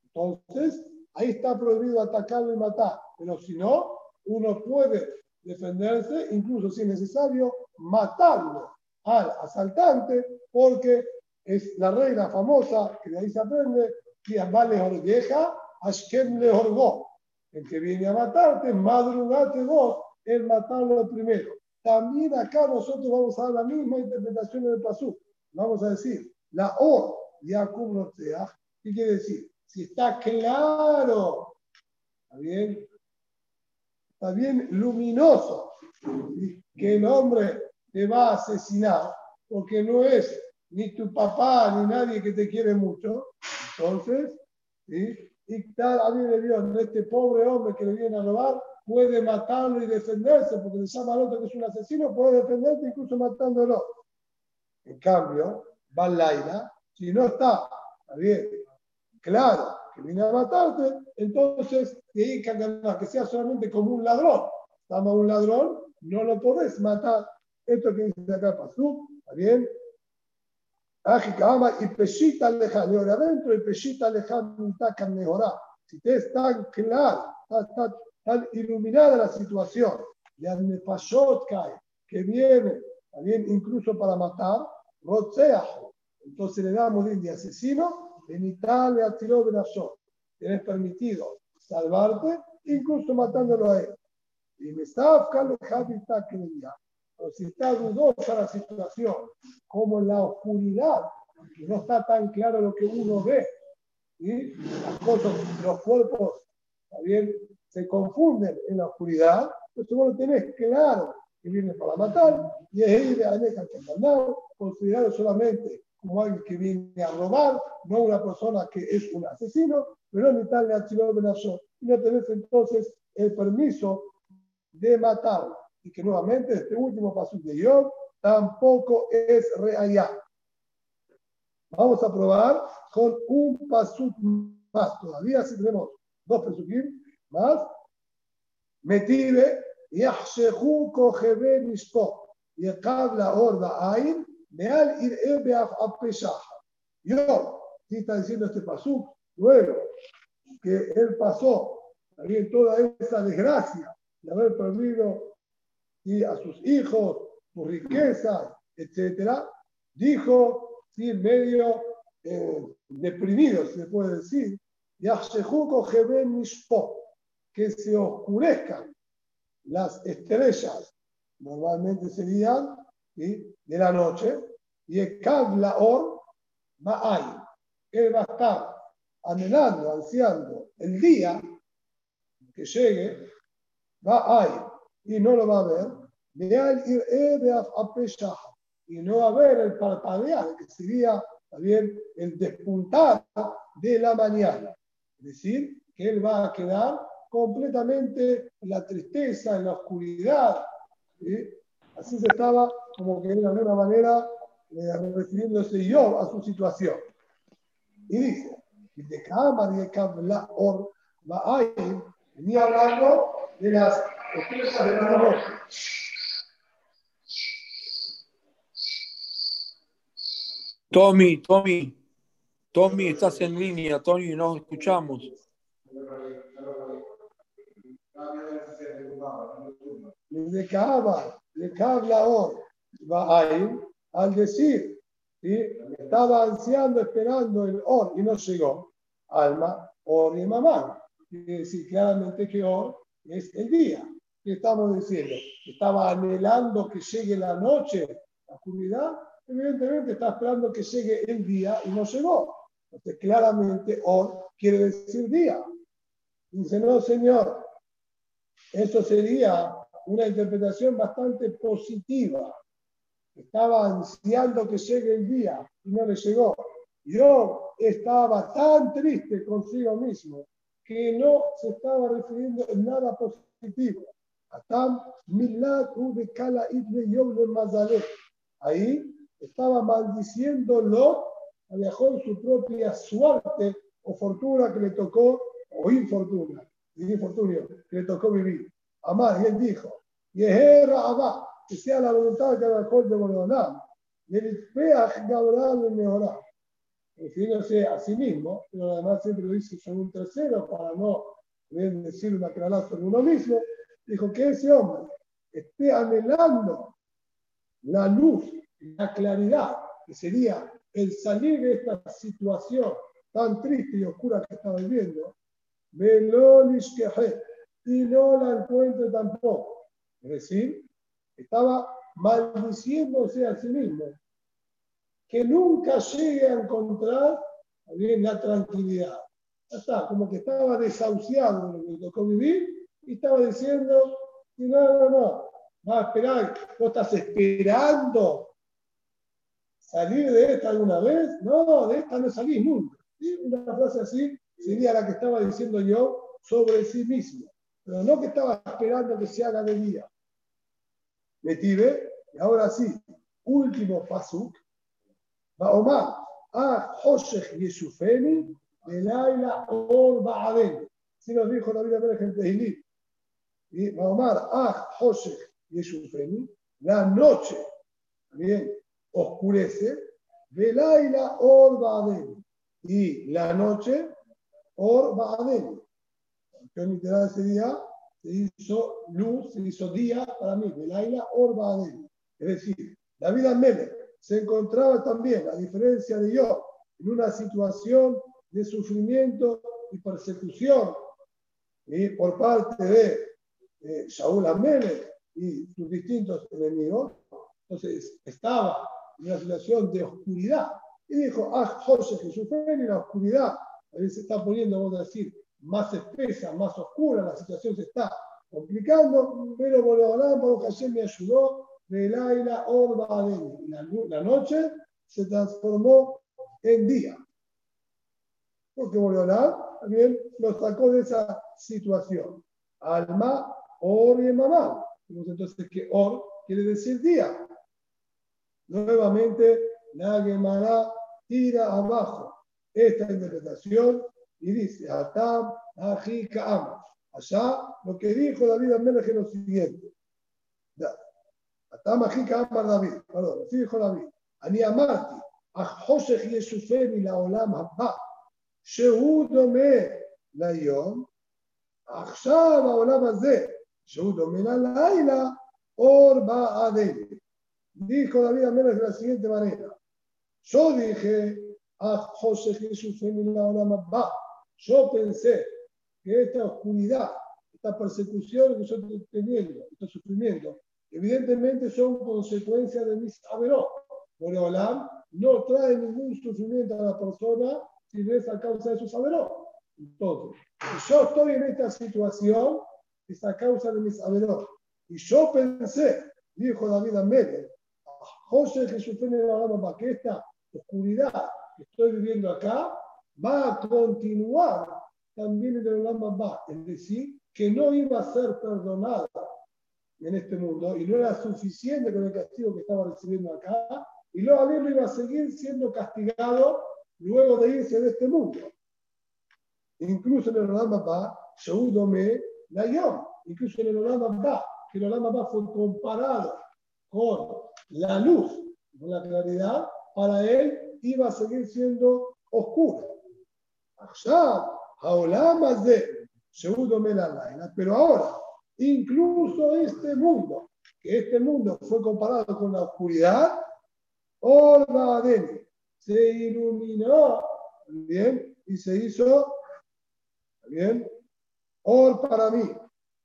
Entonces, ahí está prohibido atacarlo y matar. Pero si no, uno puede defenderse, incluso si es necesario, matarlo al asaltante, porque es la regla famosa que de ahí se aprende, que vale orgueja, Ashkem le orgó. El que viene a matarte, madrugate vos el matarlo primero. También acá nosotros vamos a dar la misma interpretación del pasú. Vamos a decir, la O, Yakub ¿qué quiere decir? Si está claro, ¿está bien? está bien luminoso, que el hombre te va a asesinar, porque no es ni tu papá ni nadie que te quiere mucho, entonces, y tal, a mí me dio, este pobre hombre que le viene a robar, puede matarlo y defenderse, porque le llama al otro que es un asesino, puede defenderse incluso matándolo. En cambio, Balaila, si no está, está bien, claro, que viene a matarte, entonces que que sea solamente como un ladrón. Estamos un ladrón, no lo podés matar. Esto que dice acá Pasú, ¿está bien? y Peshita y ahora adentro y Peshita mejorar. Si te es tan claro, tan, iluminada la situación, ya me pasó que viene también incluso para matar, Rotseajo. Entonces le damos de asesino, en Italia tiró Benazor. Tienes permitido salvarte, incluso matándolo a él. Y me está Pero si está dudosa la situación, como en la oscuridad, que no está tan claro lo que uno ve, y las cosas, los cuerpos, también se confunden en la oscuridad, entonces vos lo tenés claro que viene para matar, y es que mandado, considerado solamente como alguien que viene a robar, no una persona que es un asesino, pero ni tal le archivó Benazor. Y no tenés entonces el permiso de matarlo. Y que nuevamente este último paso de Job tampoco es reallá. Vamos a probar con un pasut más. Todavía si tenemos dos pesukim más. Metive, yahshehu kohebe nishpo, yekab la orba ain, Meal ir ebeaf apeyaja. Yo, sí está diciendo este pasú, luego que él pasó también toda esa desgracia de haber perdido y a sus hijos, sus riquezas, etcétera, dijo, medio eh, deprimido, se puede decir, que se oscurezcan las estrellas, normalmente serían de la noche, y el or hay Él va a estar anhelando, ansiando el día que llegue, va hay y no lo va a ver, y no va a ver el parpadear, que sería también el despuntar de la mañana. Es decir, que él va a quedar completamente en la tristeza, en la oscuridad. Así se estaba como que de alguna manera eh, refiriéndose yo a su situación. Y dice, y de la or venía hablando de las estrellas de la. Tommy, Tommy, Tommy, estás en línea, Tommy, nos escuchamos. de Kaaba, de va al decir, estaba ansiando, esperando el Or y no llegó, alma, Or y mamá. Quiere decir claramente que Or es el día. ¿Qué estamos diciendo? Estaba anhelando que llegue la noche, la oscuridad. Evidentemente está esperando que llegue el día y no llegó. Entonces, claramente, Or quiere decir día. Dice, no, señor, eso sería una interpretación bastante positiva. Estaba ansiando que llegue el día y no le llegó. Yo estaba tan triste consigo mismo que no se estaba refiriendo en nada positivo. Ahí estaba maldiciéndolo a mejor su propia suerte o fortuna que le tocó, o infortuna, infortunio que le tocó vivir. Amar, y él dijo, Yehera Abba, que sea la voluntad que mejor de Borodonam, y el Peaj Gabral de mejorar. Refiriéndose a sí mismo, pero además siempre lo dice son un tercero para no decir una clara sobre uno mismo, dijo que ese hombre esté anhelando la luz, la claridad, que sería el salir de esta situación tan triste y oscura que estaba viviendo, y no la encuentre tampoco. Es decir, estaba maldiciéndose a sí mismo. Que nunca llegue a encontrar bien la tranquilidad. Ya está, como que estaba desahuciado de lo que tocó vivir y estaba diciendo, no, no, no, va a esperar, vos estás esperando salir de esta alguna vez. No, de esta no salís nunca. Una frase así sería la que estaba diciendo yo sobre sí mismo pero no que estaba esperando que se haga de día. Metive, y ahora sí, último pasuk, Baomar, a Hoshech Yeshufeni, Belaila Or Ba'aden. si nos dijo la vida de gente y Mahomar, Ah, José, Yeshufeni, la noche, bien, oscurece, Velaila Or Baadeni, y la noche Or Baadeni. Que literal ese día se hizo luz, se hizo día para mí, Velaila Or Baadeni. Es decir, David Amélez se encontraba también, a diferencia de yo, en una situación de sufrimiento y persecución y por parte de eh, Shaul y sus distintos enemigos. Entonces estaba en una situación de oscuridad y dijo, ah, José Jesús, en la oscuridad, a veces está poniendo, vamos a decir, más espesa, más oscura, la situación se está complicando, pero Baruch Hashem me ayudó, Belaila Orba la, la noche se transformó en día. Porque Borobalán también nos sacó de esa situación. Alma, Or y Mamá. Entonces que Or quiere decir día. Nuevamente, la Gemara tira abajo esta interpretación y dice, Atam, Aji, Kaam. Allá lo que dijo David Amelech es lo siguiente. Atam, Aji, Kaam, David. Perdón, así dijo David. Ani amarti, החושך ישופני לעולם הבא, שהוא דומה ליום, עכשיו העולם הזה, שהוא דומה ללילה, אור בעדנו. Dijo David Amelech de la siguiente manera. Yo dije, yo pensé que esta oscuridad, esta persecución que yo estoy teniendo, este sufrimiento, evidentemente son consecuencias de mis averot. Por Olam no trae ningún sufrimiento a la persona si no es a causa de sus averot. Entonces, si yo estoy en esta situación, es a causa de mis averot. Y yo pensé, dijo David Amelech, José Jesús la que esta oscuridad que estoy viviendo acá va a continuar también en el Olam es decir, que no iba a ser perdonada en este mundo y no era suficiente con el castigo que estaba recibiendo acá, y luego a iba a seguir siendo castigado luego de irse de este mundo. Incluso en el Olam Abba, me Nayom, incluso en el Olam Abba, que el Olam Abba fue comparado con la luz, con la claridad, para él iba a seguir siendo oscura. Pero ahora, incluso este mundo, que este mundo fue comparado con la oscuridad, se iluminó bien y se hizo bien or para mí.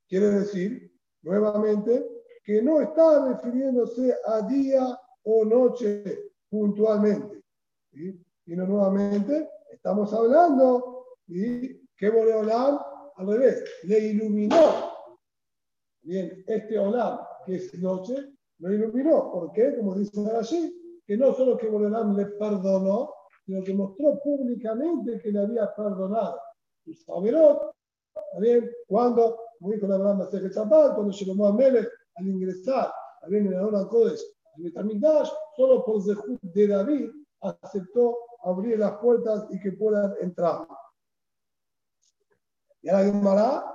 Quiere decir, nuevamente, que no está refiriéndose a día o noche puntualmente. ¿sí? Sino nuevamente estamos hablando y que Boreolam al revés, le iluminó. Bien, este Olam, que es noche, lo iluminó. ¿Por qué? Como dice allí, que no solo que Boreolam le perdonó, sino que mostró públicamente que le había perdonado sus saberot. Bien, cuando, como dijo la Abraham cuando Shlomo Amelech al ingresar a bien en la hora Kodesh, al Betamigdash, solo por Zehut de David aceptó abrir las puertas y que puedan entrar. Y a la Gemara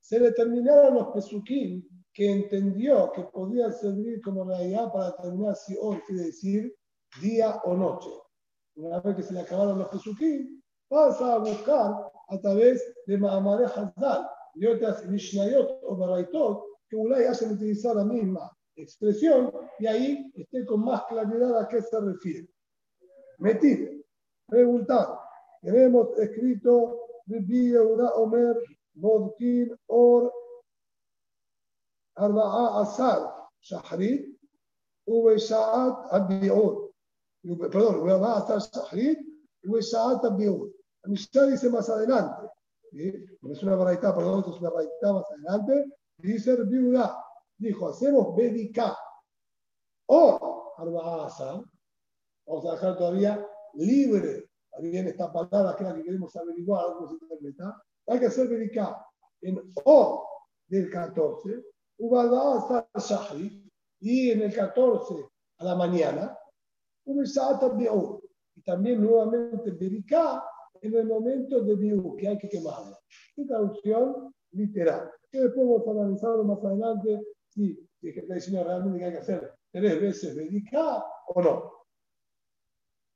se le terminaron los pesukim que entendió que podía servir como realidad para determinar si hoy quiere decir día o noche. Una vez que se le acabaron los pesukim, pasa a buscar a través de Mahamare Hazal y otras Mishnayot o Baraitot que Ulay hacen utilizar la misma expresión y ahí esté con más claridad a qué se refiere. Metir, preguntar. Tenemos escrito Ribi Yehuda Omer Bodkin Or Arba'a Asar Shahrit Ubeshaat Abiur. Perdón, Arba'a Asar Shahrit Ubeshaat Abiur. La Mishnah dice más adelante. Es una baraita, perdón, es una baraita más adelante Dice viuda, dijo, hacemos Bedika o Arbaasa. Vamos a dejar todavía libre también esta palabra que es la que queremos averiguar, cómo se interpreta. Hay que hacer Bedika en O del 14, Ubadaasa Shahri, y en el 14 a la mañana, y también nuevamente Bedika en el momento de Biu, que hay que quemarlo. y traducción literal. Que después vamos a analizarlo más adelante si, es que está diciendo realmente que hay que hacer tres veces dedicar o no.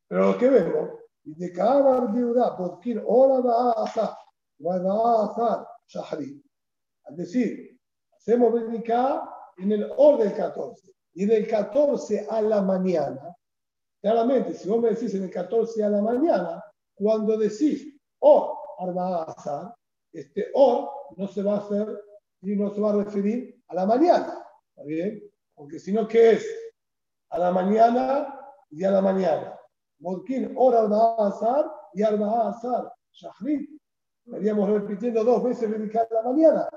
Pero lo que vemos, de cada viuda, porque ahora va a hacer, va a hacer shahri. Es decir, hacemos dedicar en el orden 14. Y del 14 a la mañana, claramente, si vos me decís en el 14 a la mañana, cuando decís o Arba este or no se va a hacer y no se va a referir a la mañana. ¿Está bien? Porque si no, ¿qué es? A la mañana y a la mañana. Molkin, or Arba y Arba Azar, Shahrit. Estaríamos repitiendo dos veces dedicar la mañana.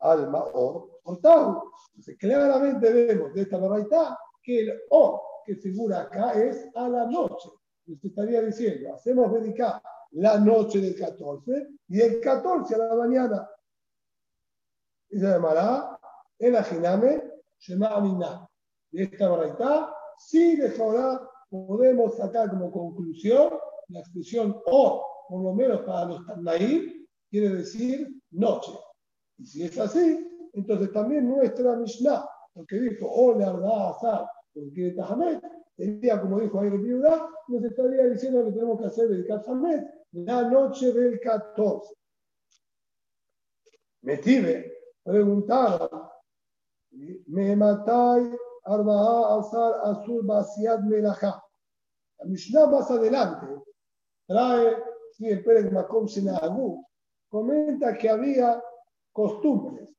Alma, or, cortado. Entonces, claramente vemos de esta verdad que el o que figura acá es a la noche. Usted llamaría diciendo, hacemos dedicar la noche del 14 y el 14 a la mañana. Y se llamará el ajiname Shema De esta verdad, sí de podemos sacar como conclusión la expresión o, por lo menos para los Tanaim, quiere decir noche. Y si es así, entonces también nuestra Mishnah, porque dijo, o la verdad, porque Tahamet, día, como dijo el viuda, nos estaría diciendo que tenemos que hacer el Tahamet la noche del 14. Metive preguntaron, me matai arba'a asar azul basiad melajá. La Mishnah más adelante trae, si el Pérez Makom Sinahagu, comenta que había costumbres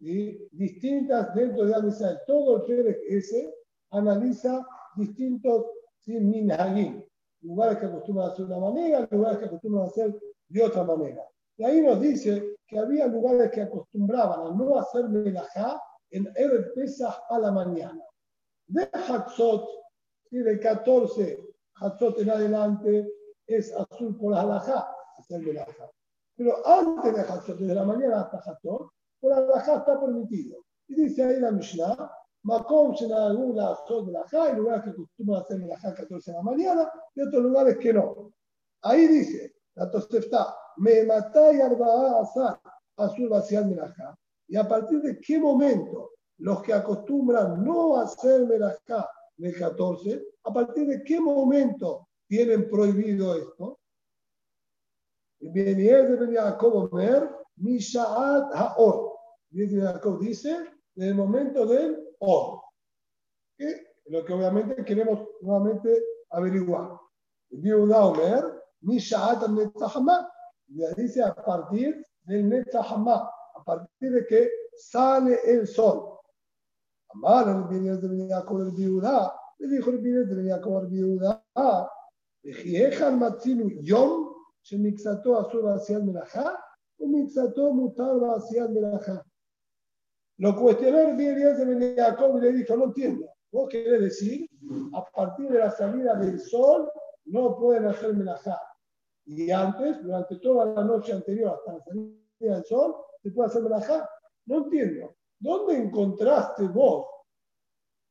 distintas dentro de Amisal. Todo el Pérez ese analiza distintos minhagim, lugares que acostumbran a hacer de una manera, lugares que acostumbran a hacer de otra manera. Y ahí nos dice que había lugares que acostumbraban a no hacer melajá en el Pesach a la mañana. De Hatzot, y del 14 Hatzot en adelante, es azul por la halajá, hacer melajá. Pero antes de Hatzot, desde la mañana hasta Hatzot, por la halajá está permitido. Y dice ahí la Mishnah, Macom alguna son de la hay lugares que acostumbran a hacer la 14 de la mañana y otros lugares que no. Ahí dice, la Tosefta, me matai arba'a asar azul vaciar melajá. Y a partir de qué momento los que acostumbran no hacer melajá en el 14, a partir de qué momento tienen prohibido esto. Ver, Mishaat Haor. Jacob dice, en el momento del o. Que lo que obviamente queremos nuevamente averiguar. Omer, Mishaat Netzahama, dice a partir del Netzahama, a partir de que sale el sol. Amar el de a el viuda, le dijo el vidente ah, de Jacob al viuda, Ejiejan Matzinu Yom, Shemixato Azur Asiad Melajá, o Mixato Mutar Asiad Melajá. Lo cuestionó el vidente de Jacob y le dijo, no entiendo, vos querés decir, a partir de la salida del sol, no pueden hacer melajá. Y antes, durante toda la noche anterior hasta la salida del sol, se puede hacer melajá. No entiendo. ¿Dónde encontraste vos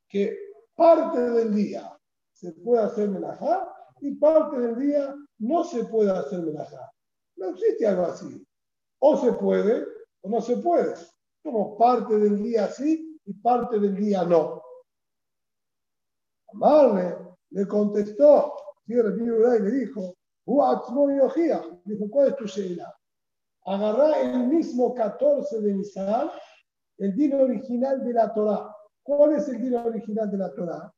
que parte del día se puede hacer melajá y parte del día no se puede hacer melajá? No existe algo así. O se puede o no se puede como parte del día sí y parte del día no. Amarle le contestó, y le dijo, dijo, ¿cuál es tu sheila? Agarrá el mismo 14 de Nisan, el día original de la Torah. ¿Cuál es el día original de la Torah?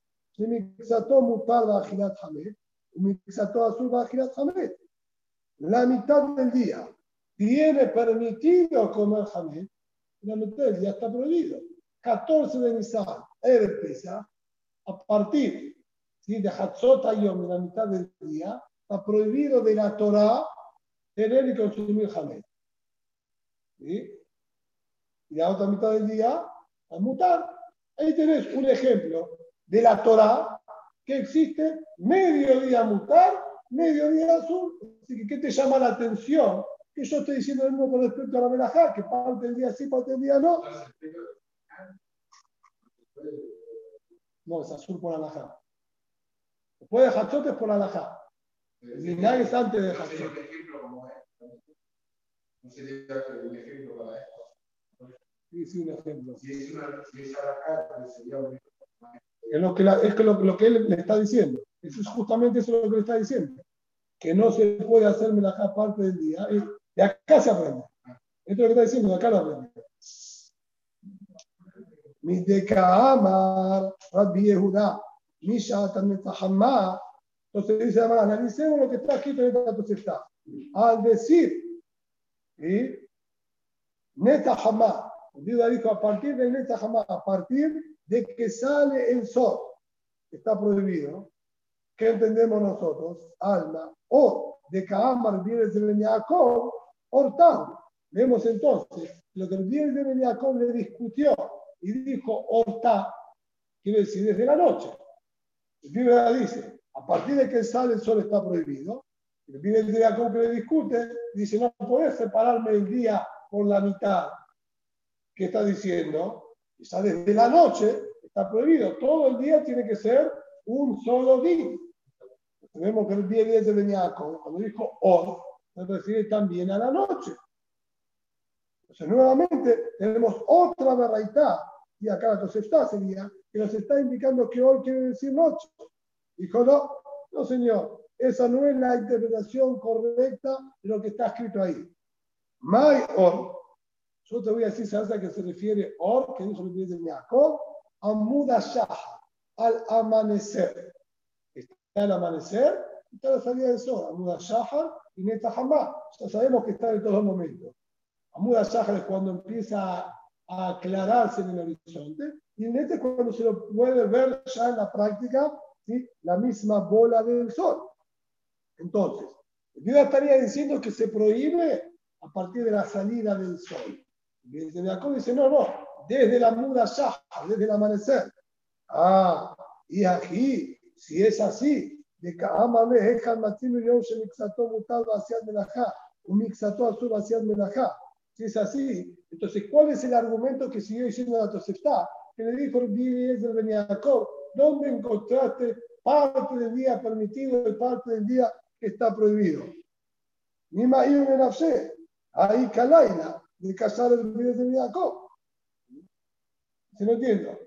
mutar azul La mitad del día tiene permitido comer hamed la mitad del día está prohibido. 14 de Nisan, Erev Pesa, a partir ¿sí? de Hatzot la mitad del día, está prohibido de la Torah tener y consumir jamés. ¿Sí? Y la otra mitad del día, a mutar. Ahí tenés un ejemplo de la Torah que existe mediodía mutar, mediodía azul. Así que, ¿qué te llama la atención que yo estoy diciendo lo mismo con respecto a la melajá, que parte del día sí, parte del día no. No, es azul por alajá. Después de Hachot es por alajá. El linaje es antes de. ¿No sería un ejemplo para esto? Un ejemplo. Si es, una, si es carta, sería un ejemplo. Es, lo que, es que lo, que él le está diciendo. Eso es justamente eso lo que le está diciendo. Que no se puede hacer melajá parte del día. De acá se aprende. Esto es lo que está diciendo, de acá lo aprende. Mideka Amar, Rabbi Yehuda, Misha Tanetahama. Entonces dice, analicemos lo que está en esta está. Al decir, ¿sí? Netahama, Dios dijo a partir del Netahama, a partir de que sale el sol, está prohibido. ¿Qué entendemos nosotros? Alma. O de Kaamar viene de Jacob, hortado. Vemos entonces lo que el bien de Jacob le discutió y dijo horta, quiere decir desde la noche. El Biblia dice, a partir de que sale el sol está prohibido. El bien de Jacob que le discute dice, no puedes separarme el día por la mitad. ¿Qué está diciendo? Está desde la noche, está prohibido. Todo el día tiene que ser un solo día. Tenemos que el día de Beniaco, cuando dijo or, se refiere también a la noche. Entonces, nuevamente, tenemos otra variedad, y acá la está sería, que nos está indicando que hoy quiere decir noche. Dijo, no, no señor, esa no es la interpretación correcta de lo que está escrito ahí. My or, yo te voy a decir, ¿sabes a qué se refiere Or? Que dijo el de Jacob, Amuda Shaha, al amanecer. Está el amanecer, está la salida del sol, Amuda Shahar y Neta Hamá. Ya sabemos que está en todos los momentos. Shahar es cuando empieza a aclararse en el horizonte y Neta es cuando se lo puede ver ya en la práctica, ¿sí? la misma bola del sol. Entonces, Dios estaría diciendo que se prohíbe a partir de la salida del sol. Jacob dice, no, no, desde la muda desde el amanecer. Ah, y aquí, si es así, de Kaamame, Ejal Matino Yom Shemixato Mutal Basiad Melajá, un Mixato Azul Basiad Melajá. Si es así, entonces, ¿cuál es el argumento que siguió diciendo la Tosefta? Que le dijo el del Jacob, ¿dónde encontraste parte del día permitido y parte del día que está prohibido? Ni más ahí Kalaina, de casar el bebé de Jacob. ¿Se lo entiendo?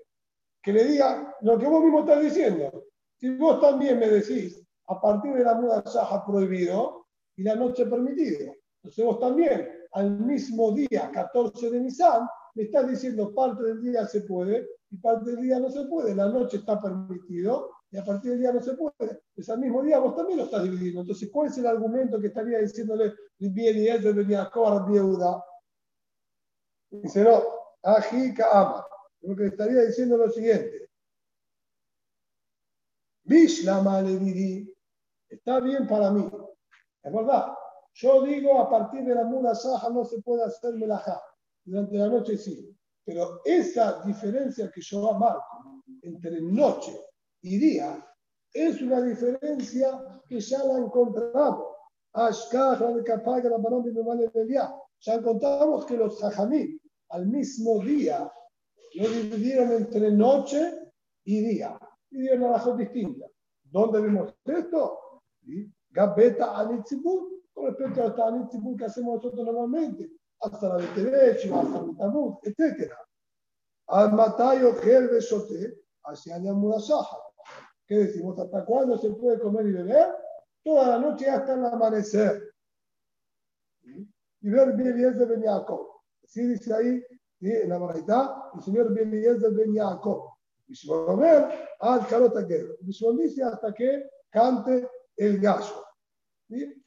Que le diga lo que vos mismo estás diciendo. Si vos también me decís, a partir de la muda saja prohibido y la noche permitido. Entonces vos también, al mismo día, 14 de Nisan, me estás diciendo parte del día se puede y parte del día no se puede. La noche está permitido y a partir del día no se puede. Pues al mismo día vos también lo estás dividiendo. Entonces, ¿cuál es el argumento que estaría diciéndole bien y él venía a viuda? Dice, no, Ajika Ama. Lo que estaría diciendo lo siguiente. Bishlama le está bien para mí. Es verdad. Yo digo, a partir de la muda saja no se puede hacer melajá. Durante la noche sí. Pero esa diferencia que yo marco entre noche y día es una diferencia que ya la encontramos. Ya encontramos que los sajamí al mismo día. Lo dividieron entre noche y día. Y dieron razón distinta. ¿Dónde vemos esto? Gabeta Anitzibur, con respecto a esta Anitzibur que hacemos nosotros normalmente, hasta la Beterecho, hasta la Betamut, etc. Al Matayo Gel Besote, hacia la Murasaja. ¿Qué decimos? ¿Hasta cuándo se puede comer y beber? Toda la noche hasta el amanecer. Y ver bien y es de Beniaco. Así dice ahí en la verdad el señor Eliezer Ben Yaakov. Y si a ver, al carotaquero. Y dice hasta que cante el gallo.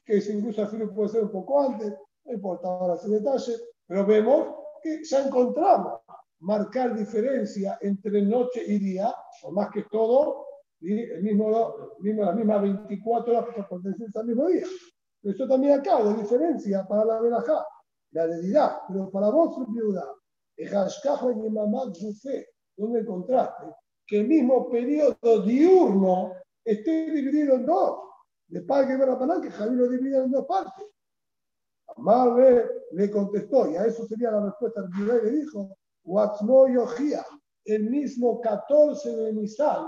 Que incluso al puede ser un poco antes, no importa ahora ese detalle, pero vemos que ya encontramos marcar diferencia entre noche y día, o más que todo, el mismo, mismo, las mismas 24 horas pertenecientes al mismo día. Eso también acá, la diferencia para la verajá la de dirá, pero para vos, viuda, donde encontraste que el mismo periodo diurno esté dividido en dos. De padre que ver que Javier lo divide en dos partes. Amarle le contestó, y a eso sería la respuesta del le dijo, el mismo 14 de Nisan,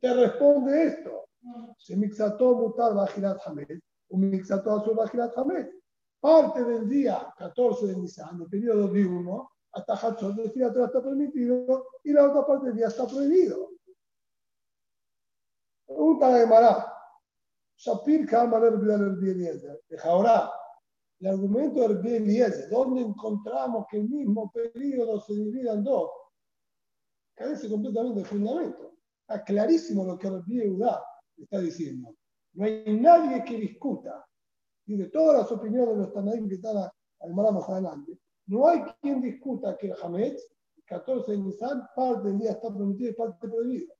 te responde esto. Se mixató mutar bajilat hamed, un mixató azul bajilat hamed. Parte del día 14 de Nisan, el periodo de uno, hasta Hatzot, día está permitido y la otra parte del día está prohibido. Pregunta de Mará. Shapir Kamar Eliezer. Ahora, el argumento de Herbi Eliezer, ¿dónde encontramos que el mismo periodo se divide en dos? Carece completamente de fundamento. Está clarísimo lo que Herbi Eudá está diciendo. No hay nadie que discuta. Y de todas las opiniones de los Tanaim que están al más adelante, no hay quien discuta que el Hametz, el 14 de Nisan, parte del día está permitido y parte prohibido.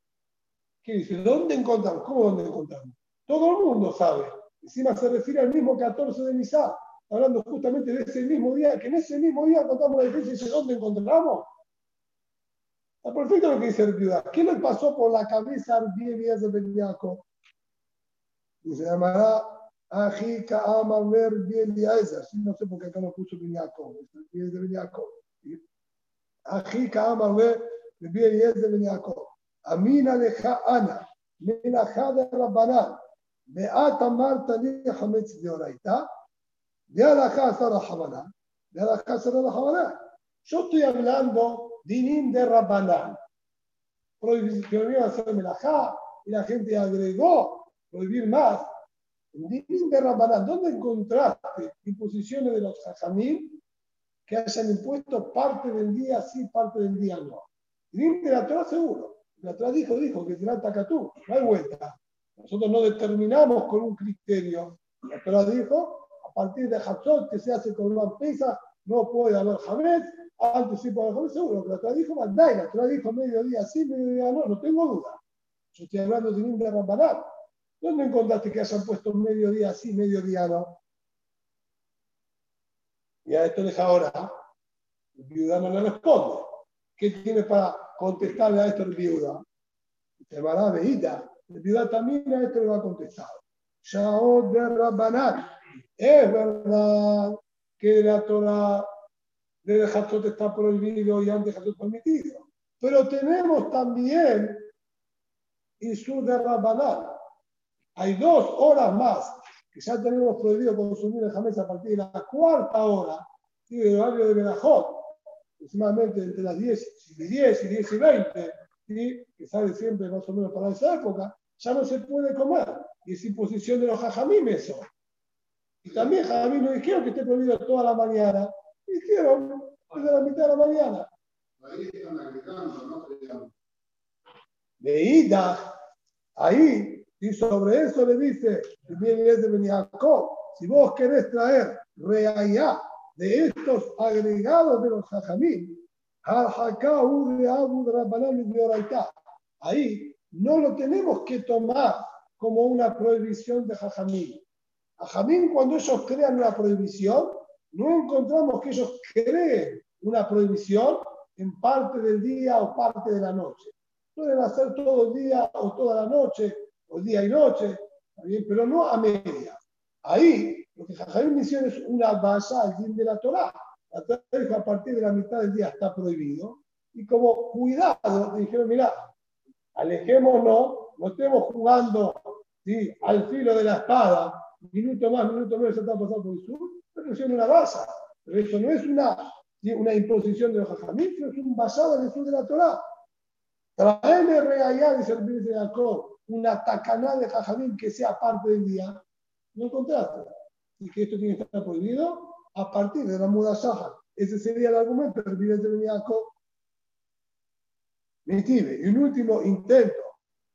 ¿Qué dice? ¿Dónde encontramos? ¿Cómo dónde encontramos? Todo el mundo sabe. Encima se refiere al mismo 14 de Nisan, hablando justamente de ese mismo día, que en ese mismo día contamos la diferencia y dice, ¿dónde encontramos? Está perfecto lo que dice el viuda. ¿Qué le pasó por la cabeza al días de Beniaco? Y Ajica ama ver bien Eliezer. No sé por qué acá no puso Ben Es de Ben Jacob. Ajica ama ver bien Eliezer Ben Jacob. Amina deja Ana. Menajá de Rabbanán. Beata Marta li Hametz de Oraita. De Alajá Sara Habaná. De Alajá Sara Habaná. Yo estoy hablando dinim de Rabbanán. Prohibición de hacer Menajá. Y la gente agregó prohibir más Dinim de Rabbanán, ¿dónde encontraste imposiciones de los jajamim que hayan impuesto parte del día sí, parte del día no? Dinim de la Torah seguro. La Torah dijo, dijo que será tacatú, no hay vuelta. Nosotros no determinamos con un criterio. La Torah dijo, a partir de Hatzot, que se hace con una pesa, no puede haber Hamed, antes sí puede haber seguro. Pero la Torah dijo, Mandai, la Torah dijo mediodía sí, mediodía no, no tengo duda. Yo estoy hablando de un de Rambanat. ¿Dónde encontraste que hayan puesto mediodía sí, mediodía no? Y a esto deja ahora, el viuda no le responde. ¿Qué tiene para contestarle a esto el viuda? Se va a veída. El viuda también a esto le va a contestar. Shaot de Rabbanat. Es verdad que la Torah de Hatzot está prohibido y antes Hatzot permitido. Pero tenemos también Isur de Rabbanat. Hay dos horas más que ya tenemos prohibido consumir el jamés a partir de la cuarta hora del horario de Benajot aproximadamente entre las 10 y 10 y 10 y 20, que sale siempre más o menos para esa época, ya no se puede comer. Y es imposición de los jajamim eso. Y también jajamim no dijeron que esté prohibido toda la mañana, dijeron desde la mitad de la mañana. Ahí están agregando, ¿no? De ida, ahí, y sobre eso le dice, si vos querés traer reayá de estos agregados de los jajamí, ahí no lo tenemos que tomar como una prohibición de jajamí. Jajamín, cuando ellos crean una prohibición, no encontramos que ellos creen una prohibición en parte del día o parte de la noche. Pueden hacer todo el día o toda la noche, o día y noche, pero no a media. Ahí lo que Jajamim hicieron es una base al fin de la Torah. La Torah a partir de la mitad del día está prohibido. Y como cuidado, dijeron, mira, alejémonos, no estemos jugando ¿sí? al filo de la espada, minuto más, minuto menos, está pasando por el sur, pero es una base. Pero eso no es una, una imposición de los jajamim, sino es un basado en el sur de la Torah. Traeme reallá, dice el de Jacob, una tacaná de jajamim que sea parte del día. No encontraste y que esto tiene que estar prohibido a partir de la muda. Ese sería el argumento del vidente de Jacob. Y un último intento,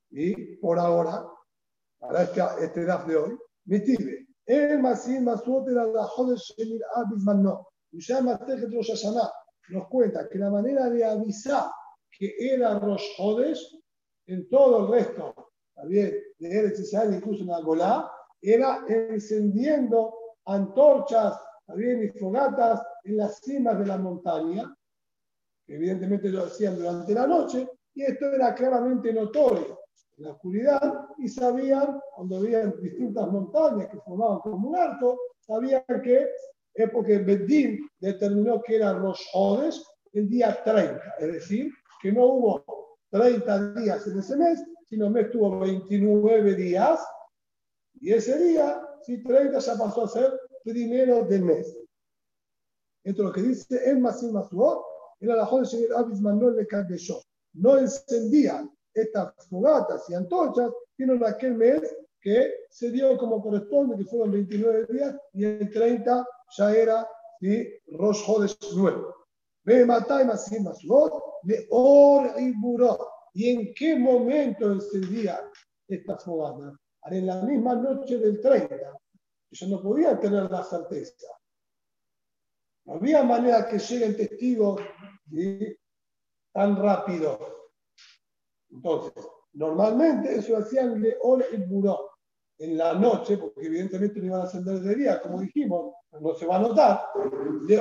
y por ahora, para este, este DAF de hoy, Mitive. El Masim Masuote la Jodesh Shemir Abisman no. Ushama Tejet Rosh Hashanah nos cuenta que la manera de avisar que era Rosh Hodesh en todo el resto, de Eretz Israel, incluso en Agolá, era encendiendo antorchas también y fogatas en las cimas de la montaña, que evidentemente lo hacían durante la noche, y esto era claramente notorio en la oscuridad, y sabían, cuando había distintas montañas que formaban como un arco, sabían que es porque Bedín determinó que era Rosh Hodesh el día 30, es decir, que no hubo 30 días en ese mes, sino el mes tuvo 29 días y ese día, si 30 ya pasó a ser primero del mes. Esto es lo que dice el Masim Masuot, el alajón de Abismanol de Kadeshot. No encendían estas fogatas y antorchas, sino en aquel mes que se dio como corresponde, que fueron 29 días, y el 30 ya era ¿sí? Rosh Hodesh nuevo. Ve Matai Masim Masuot, de Or y Burot. ¿Y en qué momento encendían estas fogatas? En la misma noche del 30. Ellos no podían tener la certeza. No había manera que lleguen testigos tan rápido. Entonces, normalmente eso hacían hora y buró en la noche, porque evidentemente no iban a ascender de día, como dijimos, no se va a notar,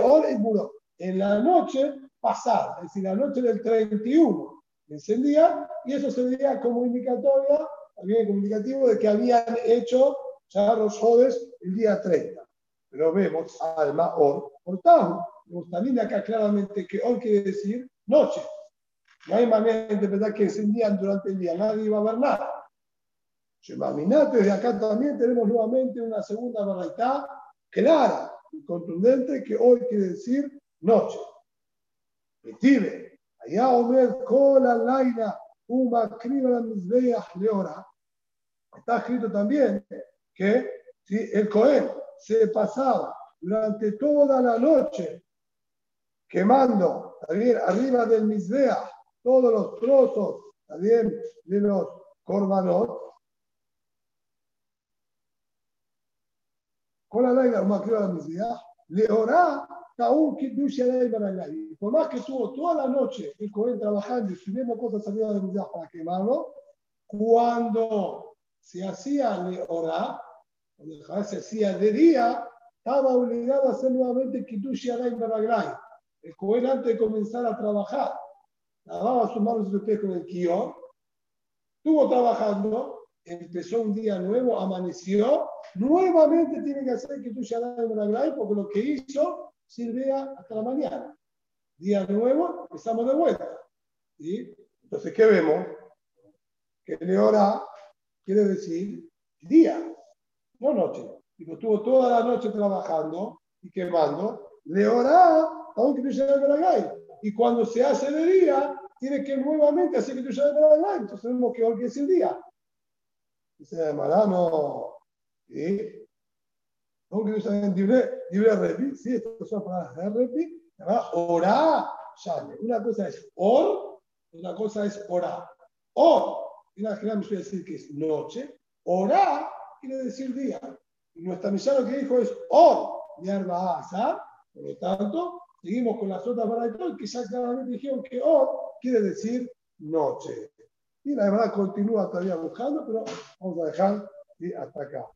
hora y buró. En la noche pasada, es decir, la noche del 31, encendía y eso sería como indicatoria, también como indicativo de que habían hecho ya los jodes el día 30. Pero vemos alma or portado. También acá claramente que or quiere decir noche. No hay manera de interpretar que encendían durante el día, nadie iba a ver nada. Shemaminate, desde acá también tenemos nuevamente una segunda barraitá clara y contundente que hoy quiere decir noche. Petive, allá Omer, Kola, Laina, Uma, Kriba, Mizbeach, Leora. Está escrito también que si el Cohen se pasaba durante toda la noche quemando también arriba del Misbea todos los trozos también de los corbanot. Con la ley una criba del Misbea, le orá Taún Kiddush y Por más que estuvo toda la noche el Cohen trabajando y subiendo cosas arriba del Misbea para quemarlo, cuando se hacía le orá, cuando se hacía de día, estaba obligado a hacer nuevamente Kiddush Yadayim Baraglai. El Cohen antes de comenzar a trabajar, lavaba sus manos y con el Kior, estuvo trabajando, empezó un día nuevo, amaneció, nuevamente tiene que hacer Kiddush Yadayim Baraglai porque lo que hizo sirvía hasta la mañana. Día nuevo, empezamos de vuelta. ¿sí? Entonces, ¿qué vemos? Que Leora quiere decir día no noche. Digo, estuvo toda la noche trabajando y quemando, le orá aunque tú llegues a la Y cuando se hace de día, tiene que nuevamente hacer que tú llegues a la Entonces tenemos que hoy es el día. Dice, Marano, ¿sí? Aunque tú llegues libre, libre repi, sí, estas son palabras de repi, se llama orá, Una cosa es or, una cosa es orá. Or, una general me suele decir que es noche, orá quiere decir día. Y nuestra misión lo que dijo es Or, Asa. Por lo tanto, seguimos con las otras todo que ya claramente dijeron que Or quiere decir noche. Y la verdad continúa todavía buscando, pero vamos a dejar hasta acá.